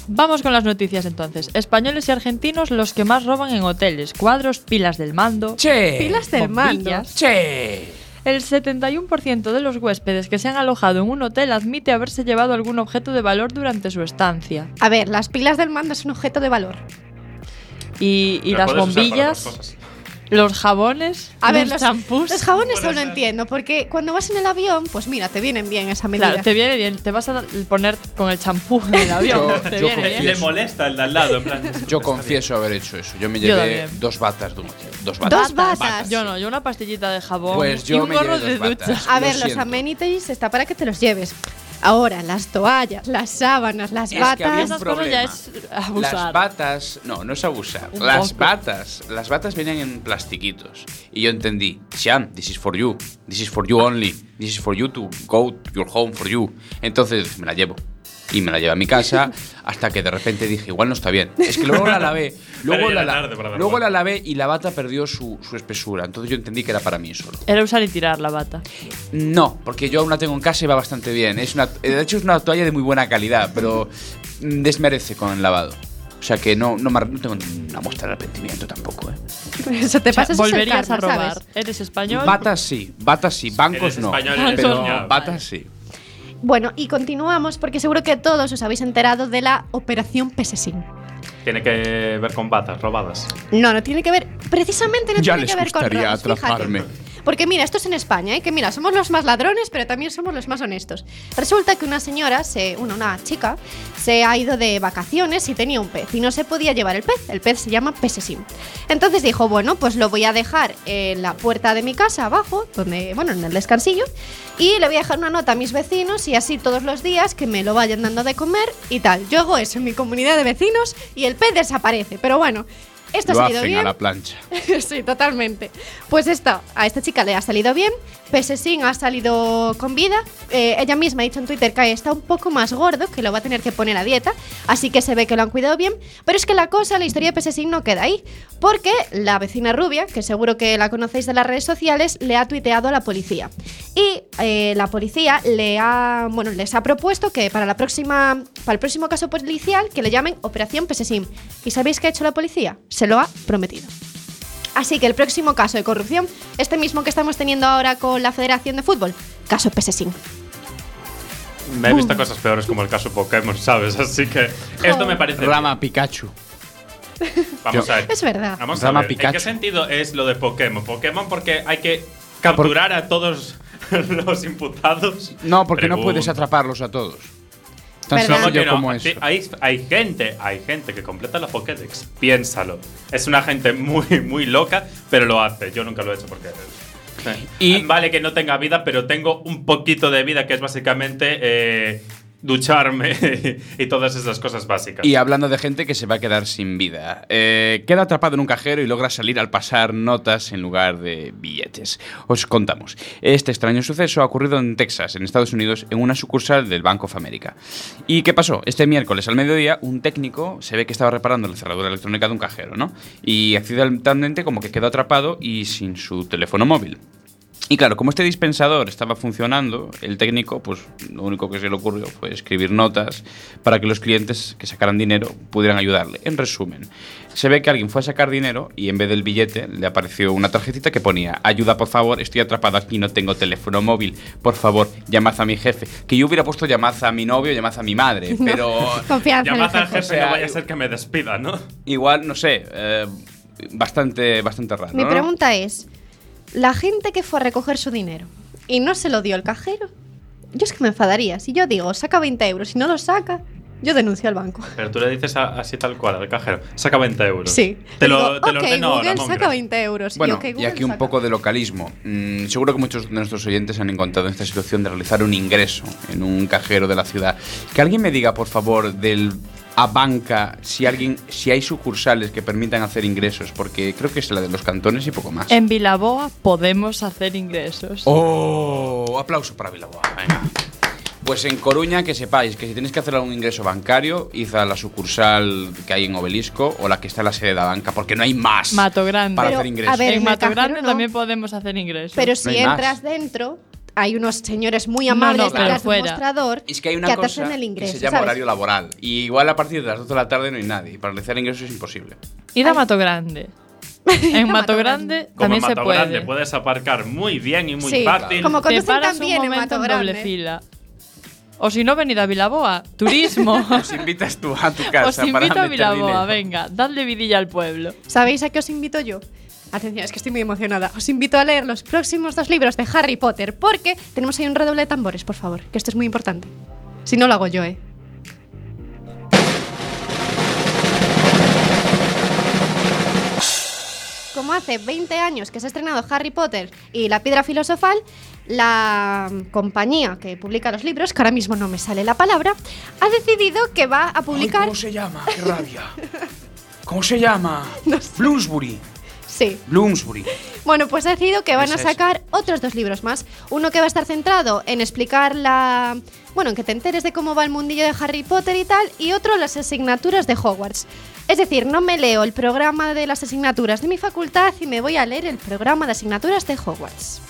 Vamos con las noticias entonces. Españoles y argentinos los que más roban en hoteles. Cuadros, pilas del mando. ¡Che! Pilas del mando. bombillas. ¡Che! El 71% de los huéspedes que se han alojado en un hotel admite haberse llevado algún objeto de valor durante su estancia. A ver, las pilas del mando es un objeto de valor. Y, las puedes usar para bombillas. Los jabones, A ver, los champús. los jabones solo entiendo, porque cuando vas en el avión, pues mira, te vienen bien esa medida. Claro, te viene bien. Te vas a poner con el champú en el avión. Yo- te yo viene Le, bien. le molesta el de al lado, en plan. Yo confieso haber hecho eso. Yo me llevé dos batas de un hotel. Dos batas. Dos batas. Yo no, yo una pastillita de jabón Pues y un gorro de ducha. A Lo ver, los siento. amenities está para que te los lleves. Ahora, las toallas, las sábanas, las Es que había batas. un Esas cosas ya problema. es abusar. Las batas, no, no es abusar. Un las poco. batas, las batas vienen en plastiquitos. Y yo entendí, Siam, this is for you. This is for you only. This is for you to go to your home for you. Entonces me la llevo. Y me la llevé a mi casa hasta que de repente dije, igual no está bien. Es que luego la lavé. <laughs> Luego, la, luego la lavé y la bata perdió su, su espesura. Entonces yo entendí que era para mí solo. Era usar y tirar la bata. No, porque yo aún la tengo en casa y va bastante bien. Es una, de hecho, es una toalla de muy buena calidad, pero mm, desmerece con el lavado. O sea que no, no, no tengo una muestra de arrepentimiento tampoco, ¿eh? <laughs> Eso te O sea, pasa, el volverías a robar. ¿sabes? Eres español. Batas sí, batas sí, bancos Eres no. español, pero español. batas sí. Bueno, y continuamos porque seguro que todos os habéis enterado de la Operación Pesesin. Tiene que ver con batas robadas. No, no tiene que ver, precisamente no Ya tiene les que ver con gustaría robos, fíjate. Porque mira, esto es en España, ¿eh? que mira, somos los más ladrones, pero también somos los más honestos. Resulta que una señora, se, una chica, se ha ido de vacaciones y tenía un pez y no se podía llevar el pez. El pez se llama pesesim. Entonces dijo, bueno, pues lo voy a dejar en la puerta de mi casa abajo, donde, bueno, en el descansillo, y le voy a dejar una nota a mis vecinos y así todos los días que me lo vayan dando de comer y tal. Yo hago eso en mi comunidad de vecinos y el pez desaparece. Pero bueno, esto Lo ha salido hacen bien. a la plancha. <laughs> sí, totalmente. Pues esto, a esta chica le ha salido bien. Pesesin ha salido con vida. Eh, ella misma ha dicho en Twitter que está un poco más gordo, que lo va a tener que poner a dieta. Así que se ve que lo han cuidado bien. Pero es que la cosa, la historia de Pesesin no queda ahí. Porque la vecina rubia, que seguro que la conocéis de las redes sociales, le ha tuiteado a la policía. Y eh, la policía le ha, bueno, les ha propuesto que para, la próxima, para el próximo caso policial que le llamen Operación Pesesim. ¿Y sabéis qué ha hecho la policía? Se lo ha prometido. Así que el próximo caso de corrupción, este mismo que estamos teniendo ahora con la Federación de Fútbol, caso Pesesin. Me he visto cosas peores como el caso Pokémon, ¿sabes? Así que esto me parece. Rama Pikachu. Vamos a ver. Es verdad. Vamos a Rama ver. ¿En Pikachu. qué sentido es lo de Pokémon? Pokémon porque hay que capturar a todos <laughs> los imputados. No, porque no Pregun- puedes atraparlos a todos. Tan ¿Verdad? ¿Cómo sencillo no? como eso. hay, hay gente, hay gente que completa la Pokédex. Piénsalo. Es una gente muy, muy loca, pero lo hace. Yo nunca lo he hecho porque. Y- vale que no tenga vida, pero tengo un poquito de vida que es básicamente eh, ducharme <laughs> y todas esas cosas básicas. Y hablando de gente que se va a quedar sin vida. Eh, queda atrapado en un cajero y logra salir al pasar notas en lugar de billetes. Os contamos. Este extraño suceso ha ocurrido en Texas, en Estados Unidos, en una sucursal del Bank of America. ¿Y qué pasó? Este miércoles al mediodía, un técnico se ve que estaba reparando la cerradura electrónica de un cajero, ¿no? Y accidentalmente como que quedó atrapado y sin su teléfono móvil. Y claro, como este dispensador estaba funcionando, el técnico, pues lo único que se le ocurrió fue escribir notas para que los clientes que sacaran dinero pudieran ayudarle. En resumen, se ve que alguien fue a sacar dinero y en vez del billete le apareció una tarjetita que ponía, ayuda por favor, estoy atrapado aquí, no tengo teléfono móvil, por favor, llamad a mi jefe. Que yo hubiera puesto llamad a mi novio, llamad a mi madre, <laughs> pero <laughs> Confianza en el Llamad al jefe. O sea, no vaya a ser que me despida, ¿no? igual, no sé, eh, bastante, bastante raro. Mi ¿no? pregunta es, la gente que fue a recoger su dinero y no se lo dio el cajero, yo es que me enfadaría. Si yo digo, saca 20 euros y no lo saca, yo denuncio al banco. Pero tú le dices a- así tal cual al cajero, saca 20 euros. Sí. Te lo, Digo, te lo ordeno Google mongra". saca 20 euros. Bueno, y, aquí un saca. poco de localismo. Mm, seguro que muchos de nuestros oyentes han encontrado en esta situación de realizar un ingreso en un cajero de la ciudad. Que alguien me diga, por favor, del a banca si alguien si hay sucursales que permitan hacer ingresos porque creo que es la de los cantones y poco más. En Vilaboa podemos hacer ingresos. Oh, aplauso para Vilaboa. Venga. Pues en Coruña que sepáis que si tenéis que hacer algún ingreso bancario, id a la sucursal que hay en Obelisco o la que está en la sede de la banca, porque no hay más Mato Grande. para Pero, hacer ingresos. a ver, en en Mato Grande no. también podemos hacer ingresos. Pero si No hay más. entras dentro, hay unos señores muy No, amables no, pero detrás del fuera. mostrador Es que hay una te cosa hacen el que ingreso, se llama ¿sabes? horario laboral. Y igual a partir de las 12 de la tarde no hay nadie. Y para realizar ingresos es imposible. Id a Mato Grande. <laughs> En Mato Grande Como también en se Mato puede. Grande puedes aparcar muy bien y muy Sí, fácil. como Te paras también un en momento Mato en doble fila. O si no, venid a Vilaboa. Turismo. <laughs> Os invitas tú a tu casa Os para invito a meter Vilaboa, dinero. venga, dadle vidilla al pueblo. ¿Sabéis a qué os invito yo? Atención, es que estoy muy emocionada. Os invito a leer los próximos dos libros de Harry Potter porque tenemos ahí un redoble de tambores, por favor, que esto es muy importante. Si no lo hago yo, ¿eh? Como hace 20 años que se ha estrenado Harry Potter y la piedra filosofal, la compañía que publica los libros, que ahora mismo no me sale la palabra, ha decidido que va a publicar... Ay, ¿Cómo se llama? <laughs> ¡Qué rabia! ¿Cómo se llama? Bloomsbury. Sí, Bloomsbury. Bueno, pues ha decidido que van a sacar otros dos libros más. Uno que va a estar centrado en explicar la. Bueno, en que te enteres de cómo va el mundillo de Harry Potter y tal. Y otro, las asignaturas de Hogwarts. Es decir, no me leo el programa de las asignaturas de mi facultad y me voy a leer el programa de asignaturas de Hogwarts.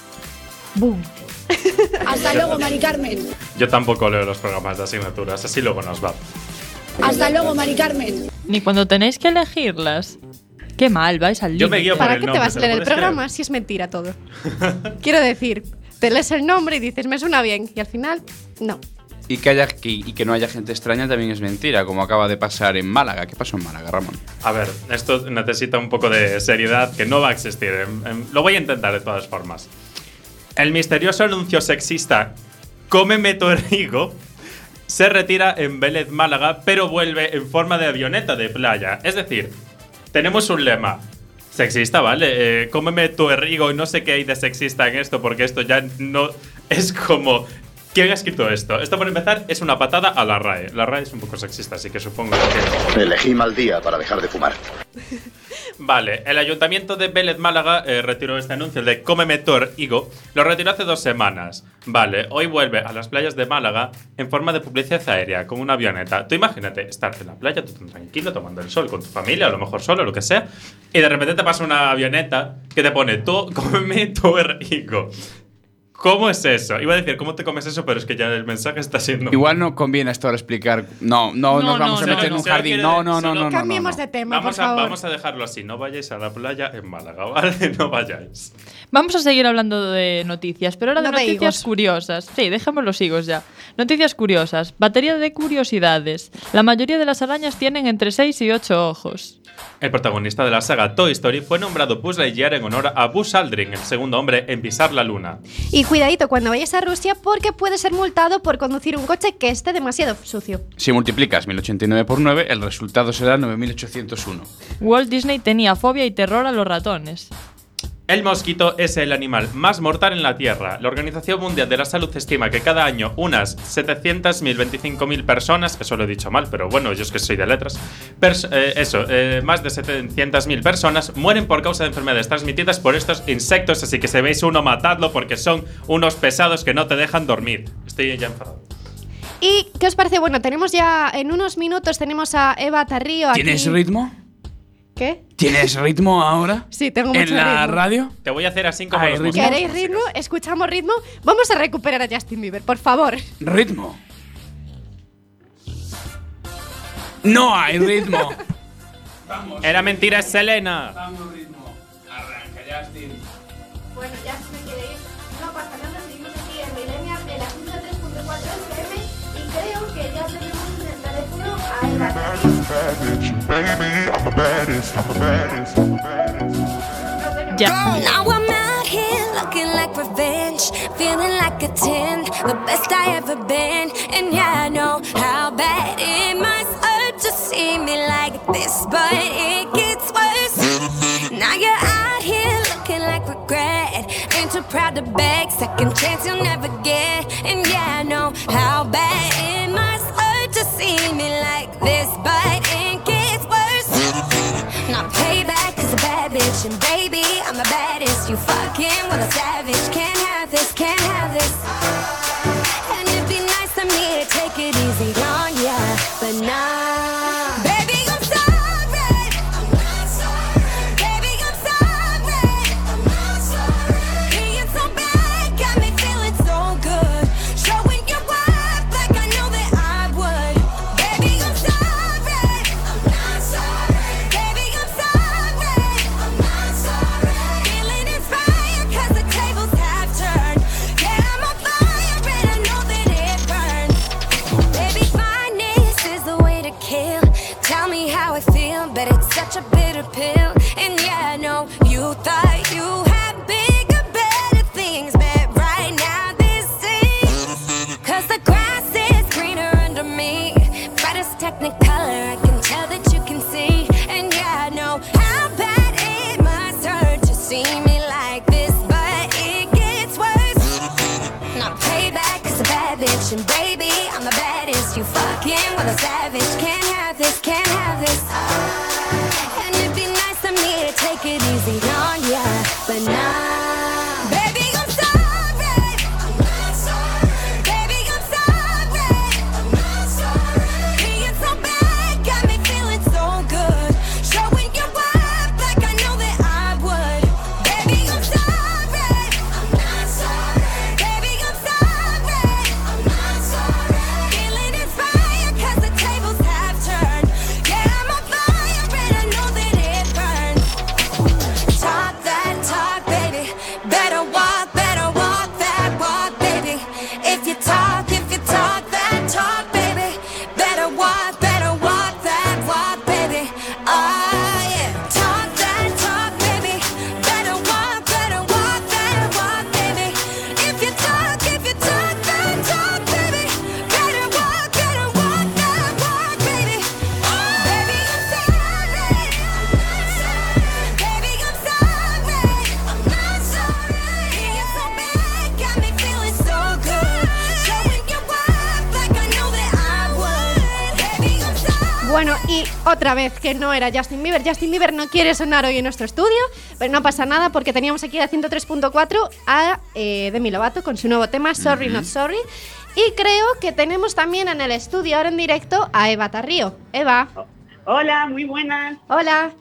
¡Boom! <laughs> Hasta luego, Mari Carmen. Yo tampoco leo los programas de asignaturas, así luego nos va. Hasta luego, Mari Carmen. Ni cuando tenéis que elegirlas. Qué mal, vais al Yo me límite. guío por ¿Para el qué te nombre, vas a ¿te leer el puedes programa creer? si es mentira todo? <laughs> Quiero decir, te lees el nombre y dices, me suena bien, y al final, no. Y que, haya, que- y que no haya gente extraña también es mentira, como acaba de pasar en Málaga. ¿Qué pasó en Málaga, Ramón? A ver, esto necesita un poco de seriedad que no va a existir. Em, em, Lo voy a intentar de todas formas. El misterioso anuncio sexista Cómeme tu errigo se retira en Vélez, Málaga, pero vuelve en forma de avioneta de playa. Es decir, tenemos un lema. Sexista, ¿vale? Eh, cómeme tu errigo y no sé qué hay de sexista en esto, porque esto ya no es como... ¿Quién ha escrito esto? Esto, por empezar, es una patada a la RAE. La RAE es un poco sexista, así que supongo que... Elegí mal día para dejar de fumar. <laughs> Vale, el ayuntamiento de Vélez Málaga eh, retiró este anuncio el de Cómeme Tor Higo. Lo retiró hace dos semanas. Vale, hoy vuelve a las playas de Málaga en forma de publicidad aérea, con una avioneta. Tú imagínate estar en la playa, tú tranquilo, tomando el sol con tu familia, a lo mejor solo, lo que sea, y de repente te pasa una avioneta que te pone tú, cómeme Tor Higo. ¿Cómo es eso? Iba a decir, ¿cómo te comes eso? Pero es que ya el mensaje está siendo. Igual no conviene esto ahora explicar. No, no, No, nos vamos no, a no, meter en un solo jardín. No, no, no, solo- no, no, no, Cambiemos no. de tema, Vamos por a, favor. vamos a dejarlo así. No vayáis a la playa en Málaga, ¿vale? <laughs> No vayáis. Vamos a seguir hablando de noticias, pero ahora de No de noticias higos. curiosas. Sí, dejemos los higos ya. Noticias curiosas. Batería de curiosidades. La mayoría de las arañas tienen entre 6 y 8 ojos. El protagonista de la saga Toy Story fue nombrado Buzz Lightyear en honor a Buzz Aldrin, el segundo hombre en pisar la luna. Y cuidadito cuando vayas a Rusia porque puedes ser multado por conducir un coche que esté demasiado sucio. Si multiplicas 1089 por 9, el resultado será 9801. Walt Disney tenía fobia y terror a los ratones. El mosquito es el animal más mortal en la Tierra. La Organización Mundial de la Salud estima que cada año unas 700.000, 25.000 personas, eso lo he dicho mal, pero bueno, yo es que soy de letras, pers- eh, eso, eh, más de 700.000 personas mueren por causa de enfermedades transmitidas por estos insectos, así que si veis uno, matadlo porque son unos pesados que no te dejan dormir. Estoy ya enfadado. ¿Y qué os parece? Bueno, tenemos ya en unos minutos tenemos a Eva Tarrío aquí. ¿Tienes ritmo? ¿Qué? ¿Tienes ritmo ahora? Sí, tengo mucho ¿En la ritmo. radio? Te voy a hacer así como los ritmo. ¿Queréis ritmo? ¿Escuchamos ritmo? Vamos a recuperar a Justin Bieber, por favor. Ritmo. No hay ritmo. Era mentira, es Selena. Vamos, ritmo. Arranca, Justin. Now I'm out here looking like revenge, feeling like a 10, the best I ever been. And yeah, I know how bad it must hurt to see me like this, but it gets worse. Now you're out here looking like regret, ain't too proud to beg, second chance you'll never get. And yeah, I know how bad baby, I'm the baddest. Otra vez que no era Justin Bieber. Justin Bieber no quiere sonar hoy en nuestro estudio, pero no pasa nada porque teníamos aquí a 103.4 a eh, Demi Lovato con su nuevo tema Sorry Not Sorry. Y creo que tenemos también en el estudio ahora en directo a Eva Tarrío. Eva. Hola, muy buenas. Hola.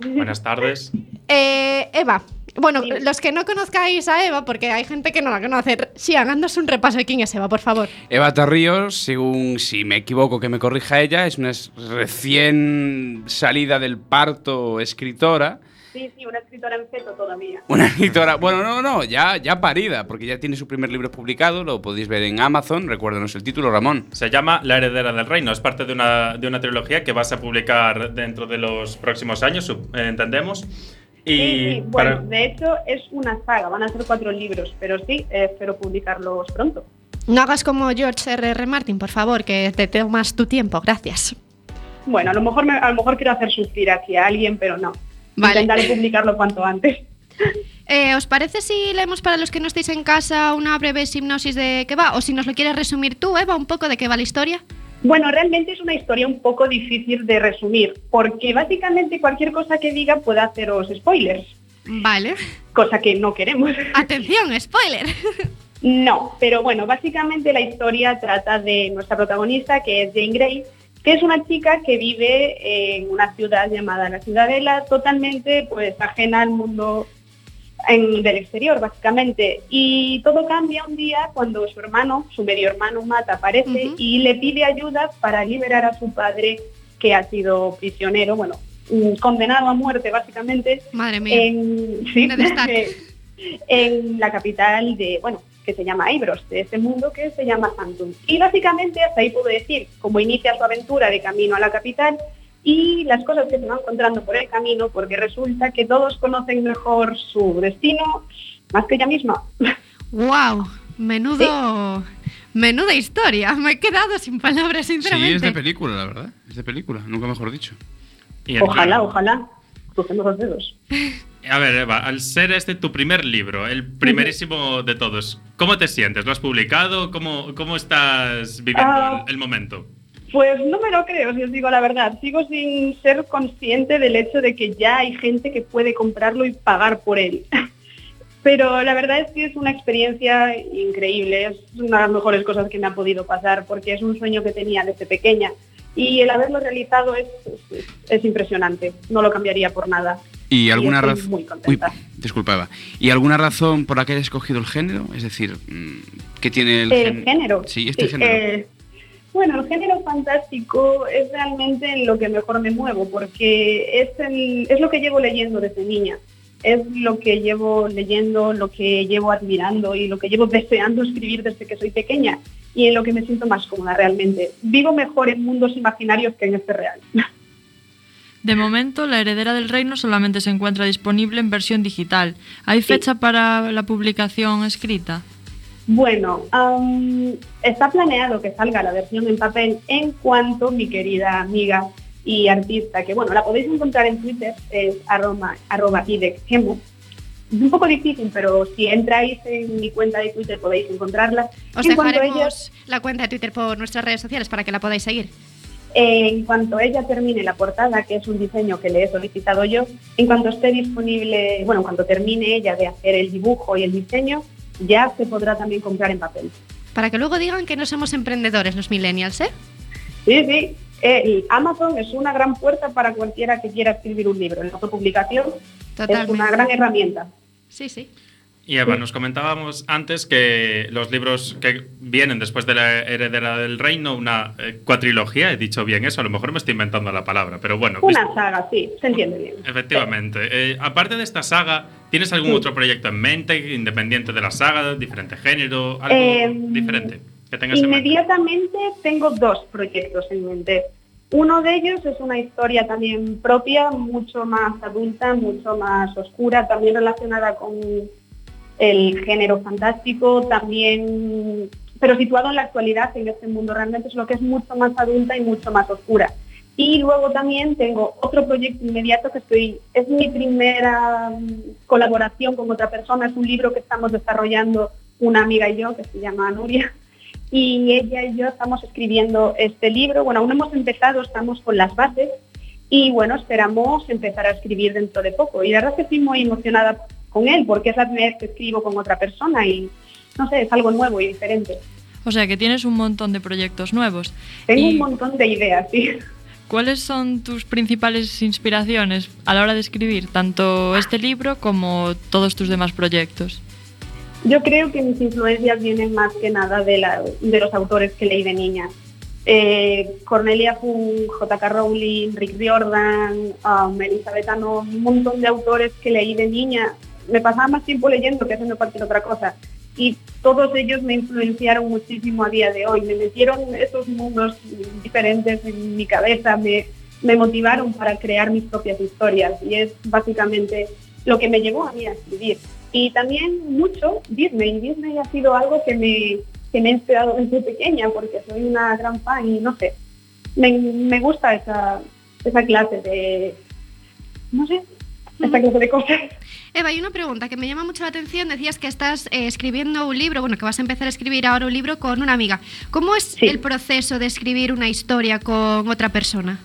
Buenas tardes. Eh, Eva. Bueno, los que no conozcáis a Eva, porque hay gente que no la conoce, sí, hagándose un repaso de quién es Eva, por favor. Eva Tarríos, según si me equivoco que me corrija ella, es una recién salida del parto escritora. Sí, sí, una escritora en feto todavía. <laughs> Una escritora, bueno, no, no, ya, ya parida, porque ya tiene su primer libro publicado, lo podéis ver en Amazon, recuérdanos el título, Ramón. Se llama La heredera del reino. Es parte de una, de una trilogía que vas a publicar dentro de los próximos años, entendemos. Y Sí, sí, bueno, de hecho es una saga, van a ser cuatro libros, pero sí, eh, espero publicarlos pronto. No hagas como George R.R. Martin, por favor, que te tomas tu tiempo, gracias. Bueno, a lo mejor me- a lo mejor quiero hacer sufrir aquí a alguien, pero no. Vale. Intentaré publicarlo cuanto antes. <laughs> Eh, ¿Os parece si leemos para los que no estéis en casa una breve hipnosis de qué va? O si nos lo quieres resumir tú, Eva, un poco de qué va la historia. Bueno, realmente es una historia un poco difícil de resumir, porque básicamente cualquier cosa que diga puede haceros spoilers, Vale. cosa que no queremos. <laughs> Atención, spoiler. No, pero bueno, básicamente la historia trata de nuestra protagonista, que es Jane Grey, que es una chica que vive en una ciudad llamada La Ciudadela, totalmente pues ajena al mundo en- del exterior, básicamente. Y todo cambia un día cuando su hermano, su medio hermano Matt, aparece y le pide ayuda para liberar a su padre, que ha sido prisionero, bueno, mm, condenado a muerte, básicamente, Madre mía. en, sí, <laughs> en la capital de, bueno, que se llama Ibros, de ese mundo que se llama Santum. Y básicamente hasta ahí puedo decir cómo inicia su aventura de camino a la capital y las cosas que se van encontrando por el camino, porque resulta que todos conocen mejor su destino más que ella misma. Wow, menudo. Menuda historia. Me he quedado sin palabras, sinceramente. película, la verdad. Es de película, nunca mejor dicho. y Ojalá, ojalá. Crucemos los dedos. A ver, Eva, al ser este tu primer libro, el primerísimo de todos, ¿cómo te sientes? ¿Lo has publicado? ¿Cómo, cómo estás viviendo Ah. el, el momento? Pues no me lo creo, si os digo la verdad. Sigo sin ser consciente del hecho de que ya hay gente que puede comprarlo y pagar por él. <laughs> Pero la verdad es que es una experiencia increíble, es una de las mejores cosas que me ha podido pasar porque es un sueño que tenía desde pequeña y el haberlo realizado es, es- es impresionante, no lo cambiaría por nada. ¿Y alguna razón? muy contenta. disculpa, Eva. ¿Y alguna razón por la que hayas escogido el género? Es decir, mm, ¿qué tiene el, género. Sí, este Sí, género. eh, bueno, el género fantástico es realmente en lo que mejor me muevo, porque es, el- es lo que llevo leyendo desde niña. Es lo que llevo leyendo, lo que llevo admirando y lo que llevo deseando escribir desde que soy pequeña y en lo que me siento más cómoda realmente. Vivo mejor en mundos imaginarios que en este real. <laughs> De momento, La heredera del reino solamente se encuentra disponible en versión digital. ¿Hay fecha para la publicación escrita? Bueno, está planeado que salga la versión en papel en cuanto mi querida amiga y artista, que bueno, la podéis encontrar en Twitter, es arroba, arroba idexgemo. Es un poco difícil, pero si entráis en mi cuenta de Twitter podéis encontrarla. Os En dejaremos la cuenta de Twitter por nuestras redes sociales para que la podáis seguir. En cuanto ella termine la portada, que es un diseño que le he solicitado yo, en cuanto esté disponible, bueno, en cuanto termine ella de hacer el dibujo y el diseño, ya se podrá también comprar en papel. Para que luego digan que no somos emprendedores los millennials, ¿eh? Sí, sí. Eh, Amazon es una gran puerta para cualquiera que quiera escribir un libro. La autopublicación es una gran herramienta. Sí, sí. Y Eva, nos comentábamos antes que los libros que vienen después de la heredera del reino, una eh, cuatrilogía, he dicho bien eso, a lo mejor me estoy inventando la palabra, pero bueno, Una saga, sí, se entiende bien. efectivamente. Eh, aparte de esta saga, ¿tienes algún Sí. otro proyecto en mente, independiente de la saga, diferente género, algo Em, diferente que tengas en mente? Inmediatamente tengo dos proyectos en mente. Uno de ellos es una historia también propia, mucho más adulta, mucho más oscura, también relacionada con el género fantástico, también, pero situado en la actualidad, en este mundo realmente es lo que es mucho más adulta y mucho más oscura. Y luego también tengo otro proyecto inmediato que estoy, es mi primera mm, colaboración con otra persona, es un libro que estamos desarrollando una amiga y yo que se llama Nuria <laughs> y ella y yo estamos escribiendo este libro. Bueno, aún hemos empezado, estamos con las bases y bueno, esperamos empezar a escribir dentro de poco. Y la verdad es que estoy muy emocionada con él porque es la primera vez que escribo con otra persona y no sé, es algo nuevo y diferente. O sea que tienes un montón de proyectos nuevos. Tengo Y- un montón de ideas, sí. ¿Cuáles son tus principales inspiraciones a la hora de escribir tanto este libro como todos tus demás proyectos? Yo creo que mis influencias vienen más que nada de, la- de los autores que leí de niña. Eh, Cornelia Fung, J.K. Rowling, Rick Riordan, um, Elizabeth Ano, un montón de autores que leí de niña. Me pasaba más tiempo leyendo que haciendo cualquier otra cosa. Y todos ellos me influenciaron muchísimo a día de hoy. Me metieron esos mundos diferentes en mi cabeza, me, me motivaron para crear mis propias historias. Y es básicamente lo que me llevó a mí a escribir. Y también mucho Disney. Disney ha sido algo que me, que me ha inspirado desde pequeña porque soy una gran fan y no sé, me, me gusta esa, esa clase de, no sé, esa clase de cosas. Eva, hay una pregunta que me llama mucho la atención. Decías que estás eh, escribiendo un libro, bueno, que vas a empezar a escribir ahora un libro con una amiga. ¿Cómo es el proceso de escribir una historia con otra persona?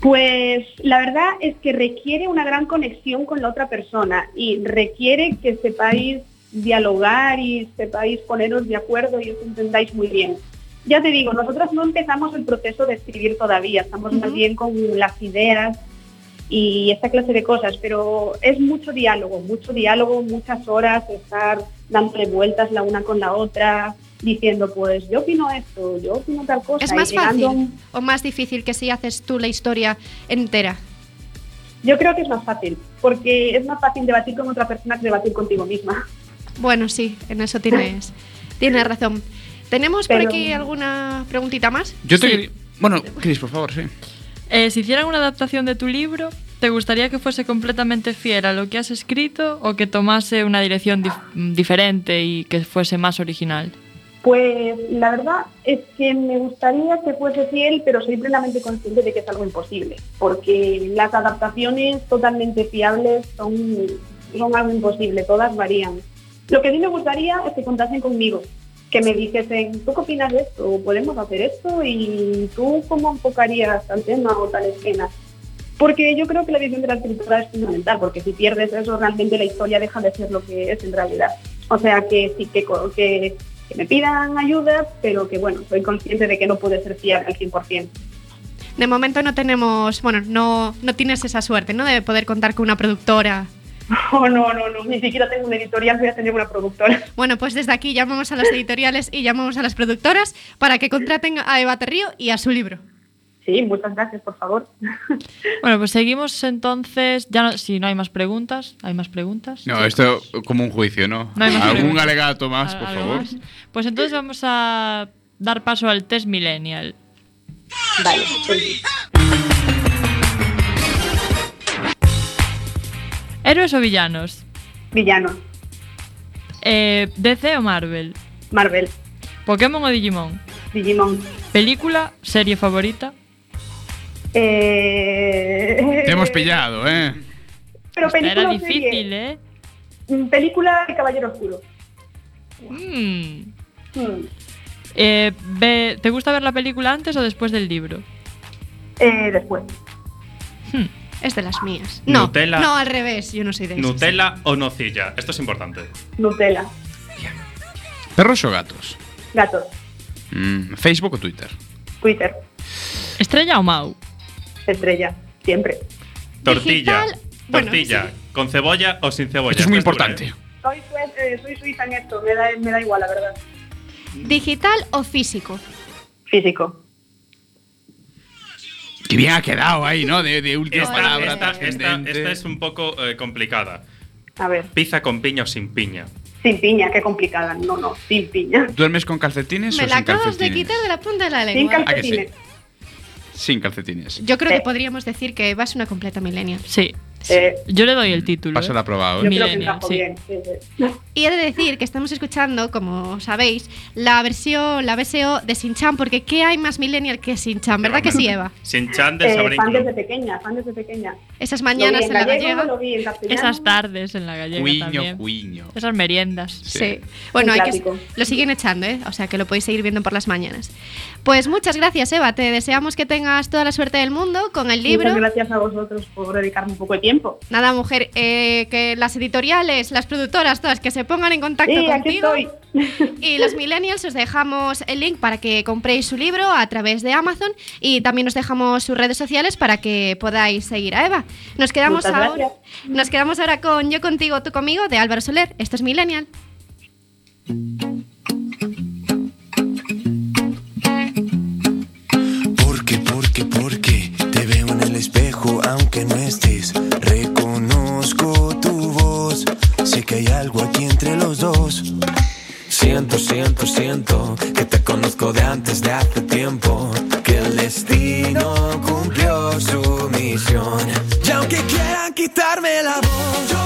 Pues la verdad es que requiere una gran conexión con la otra persona y requiere que sepáis dialogar y sepáis poneros de acuerdo y os entendáis muy bien. Ya te digo, nosotros no empezamos el proceso de escribir todavía, estamos más bien con las ideas y esta clase de cosas, pero es mucho diálogo, mucho diálogo, muchas horas, estar dándole vueltas la una con la otra, diciendo pues yo opino esto, yo opino tal cosa. ¿Es más fácil un- o más difícil que si haces tú la historia entera? Yo creo que es más fácil, porque es más fácil debatir con otra persona que debatir contigo misma. Bueno, sí, en eso tienes, <laughs> tienes razón. ¿Tenemos por Pero- aquí alguna preguntita más? Yo te quería- Bueno, Chris, por favor, sí. Eh, si hicieran una adaptación de tu libro, ¿te gustaría que fuese completamente fiel a lo que has escrito o que tomase una dirección dif- diferente y que fuese más original? Pues la verdad es que me gustaría que fuese fiel, pero soy plenamente consciente de que es algo imposible, porque las adaptaciones totalmente fiables son, son algo imposible, todas varían. Lo que sí me gustaría es que contasen conmigo, que me dijesen, ¿tú qué opinas de esto? ¿Podemos hacer esto? ¿Y tú cómo enfocarías tal tema o tal escena? Porque yo creo que la visión de la escritura es fundamental, porque si pierdes eso, realmente la historia deja de ser lo que es en realidad. O sea que sí que, que, que me pidan ayuda, pero que bueno, soy consciente de que no puede ser fiable al 100%. De momento no tenemos, bueno, no, no tienes esa suerte, ¿no? De poder contar con una productora. <laughs> Oh, no, no, no, ni siquiera tengo una editorial, voy a tener una productora. Bueno, pues desde aquí llamamos a las editoriales y llamamos a las productoras para que contraten a Eva Terrío y a su libro. Sí, muchas gracias, por favor. <laughs> Bueno, pues seguimos entonces. Ya no- si no hay más preguntas, ¿hay más preguntas? No, esto como un juicio, ¿no? No hay más ¿Algún preguntas. alegato más, ¿Al- por favor? más? Pues entonces vamos a dar paso al test millennial. Vale, ¿Héroes o villanos? Villanos. Eh, ¿DC o Marvel? Marvel. ¿Pokémon o Digimon? Digimon. ¿Película? ¿Serie favorita? Eh... Te hemos pillado, ¿eh? Pero Esta película era difícil, serie? ¿eh? Mm, Película de Caballero Oscuro. Mm. Mm. Eh, ve- ¿Te gusta ver la película antes o después del libro? Eh, después. Es de las mías. No, Nutella. no, al revés, yo no soy de esas. ¿Nutella o nocilla? Esto es importante. Nutella. ¿Perros o gatos? Gatos. Mm, ¿Facebook o Twitter? Twitter. ¿Estrella o Mau? Estrella. Siempre. Tortilla. Digital, bueno, Tortilla. ¿Con cebolla o sin cebolla? Esto es muy importante. ¿eh? Soy, sue- eh, soy suiza en esto, me da, me da igual, la verdad. ¿Digital o físico? Físico. Qué bien ha quedado ahí, ¿no? De, de última Esta, palabra. esta- esta- trascendente. esta es un poco eh, complicada. A ver. Pizza con piña o sin piña. Sin piña, qué complicada. No, no, sin piña. ¿Duermes con calcetines Me o la sin acabas de calcetines? quitar de la punta de la Sin lengua. Ah, que sí. calcetines. Sin calcetines. Yo creo Eh. que podríamos decir que Eva es una completa millennial. Sí. Eh, Yo le doy el título. Paso ¿eh? la aprobado, yo ¿eh? sí. bien. sí, sí. Y he de decir que estamos escuchando, como sabéis, la versión, la BSO de Sinchan, porque ¿qué hay más millennial que Sinchan? ¿Verdad que sí, <laughs> Eva? Sin chan del Eh, Sabrina fan desde pequeña, fan desde pequeña. Esas mañanas en, en la gallega. lo vi en. Esas tardes en la gallega Cuiño, también. cuiño. Esas meriendas. Sí. Bueno, hay que, lo siguen echando, ¿eh? O sea que lo podéis seguir viendo por las mañanas. Pues muchas gracias, Eva. Te deseamos que tengas toda la suerte del mundo con el libro. Muchas gracias a vosotros por dedicarme un poco de tiempo. Nada, mujer, eh, que las editoriales, las productoras, todas que se pongan en contacto Sí, aquí contigo. estoy. <laughs> Y los millennials os dejamos el link para que compréis su libro a través de Amazon y también os dejamos sus redes sociales para que podáis seguir a Eva. Nos quedamos Muchas ahora, gracias. nos quedamos ahora con Yo contigo, tú conmigo de Álvaro Soler. Esto es Millennial. Porque, porque, porque te veo en el espejo aunque no estés. Hay algo aquí entre los dos. Siento, siento, siento que te conozco de antes de hace tiempo. Que el destino cumplió su misión. Y aunque quieran quitarme la voz, yo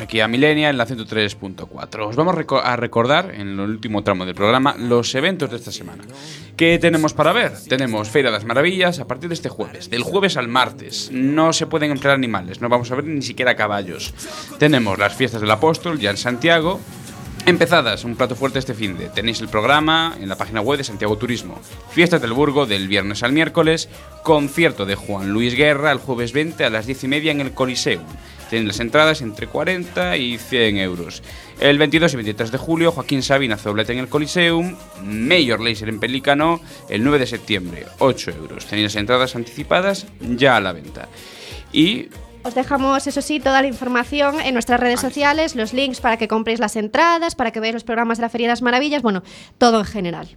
aquí a Milenia en la 103.4. Os vamos a recordar en el último tramo del programa los eventos de esta semana. ¿Qué tenemos para ver? Tenemos Feira de las Maravillas a partir de este jueves. Del jueves al martes. No se pueden emplear animales, no vamos a ver ni siquiera caballos. Tenemos las fiestas del apóstol ya en Santiago. Empezadas, un plato fuerte este fin de. Tenéis el programa en la página web de Santiago Turismo. Fiestas del Burgo del viernes al miércoles. Concierto de Juan Luis Guerra el jueves 20 a las 10 y media en el Coliseum. Tienen las entradas entre 40 y 100 euros. El 22 y 23 de julio, Joaquín Sabina Zoblete en el Coliseum. Major Laser en Pelícano el 9 de septiembre, 8 euros. Tenéis las entradas anticipadas ya a la venta. Y Os dejamos, eso sí, toda la información en nuestras redes sociales, los links para que compréis las entradas, para que veáis los programas de la Feria de las Maravillas, bueno, todo en general.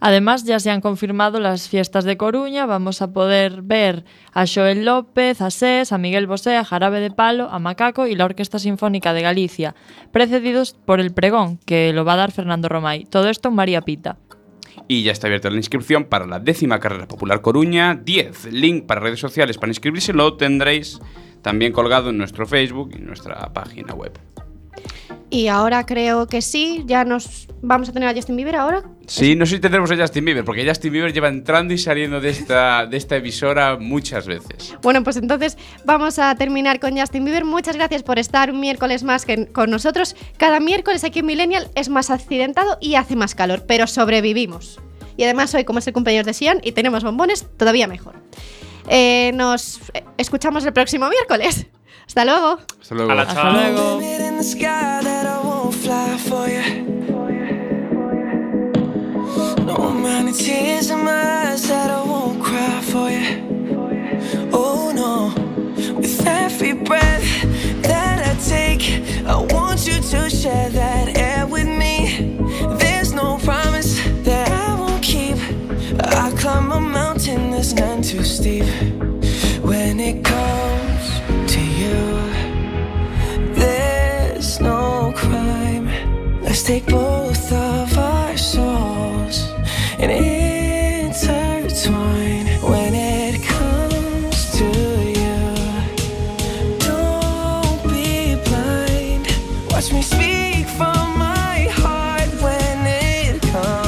Además, ya se han confirmado las fiestas de Coruña. Vamos a poder ver a Joel López, a SES, a Miguel Bosé, a Jarabe de Palo, a Macaco y la Orquesta Sinfónica de Galicia, precedidos por el pregón, que lo va a dar Fernando Romay. Todo esto en María Pita. Y ya está abierta la inscripción para la décima carrera popular Coruña 10. Link para redes sociales para inscribirse lo tendréis también colgado en nuestro Facebook y nuestra página web. Y ahora creo que sí, ya nos vamos a tener a Justin Bieber ahora. Sí, no sé si tendremos a Justin Bieber, porque Justin Bieber lleva entrando y saliendo de esta, de esta emisora muchas veces. Bueno, pues entonces vamos a terminar con Justin Bieber. Muchas gracias por estar un miércoles más que con nosotros. Cada miércoles aquí en Millennial es más accidentado y hace más calor, pero sobrevivimos. Y además hoy, como es el cumpleaños de Sian y tenemos bombones, todavía mejor. Eh, nos escuchamos el próximo miércoles. Hasta luego. Hasta luego. Chao. luego. Fly for you. No amount of tears in my eyes that I won't cry for you. Oh no, with every breath that I take, I want you to share that air with me. There's no promise that I won't keep. I climb a mountain that's none too steep. Let's take both of our souls and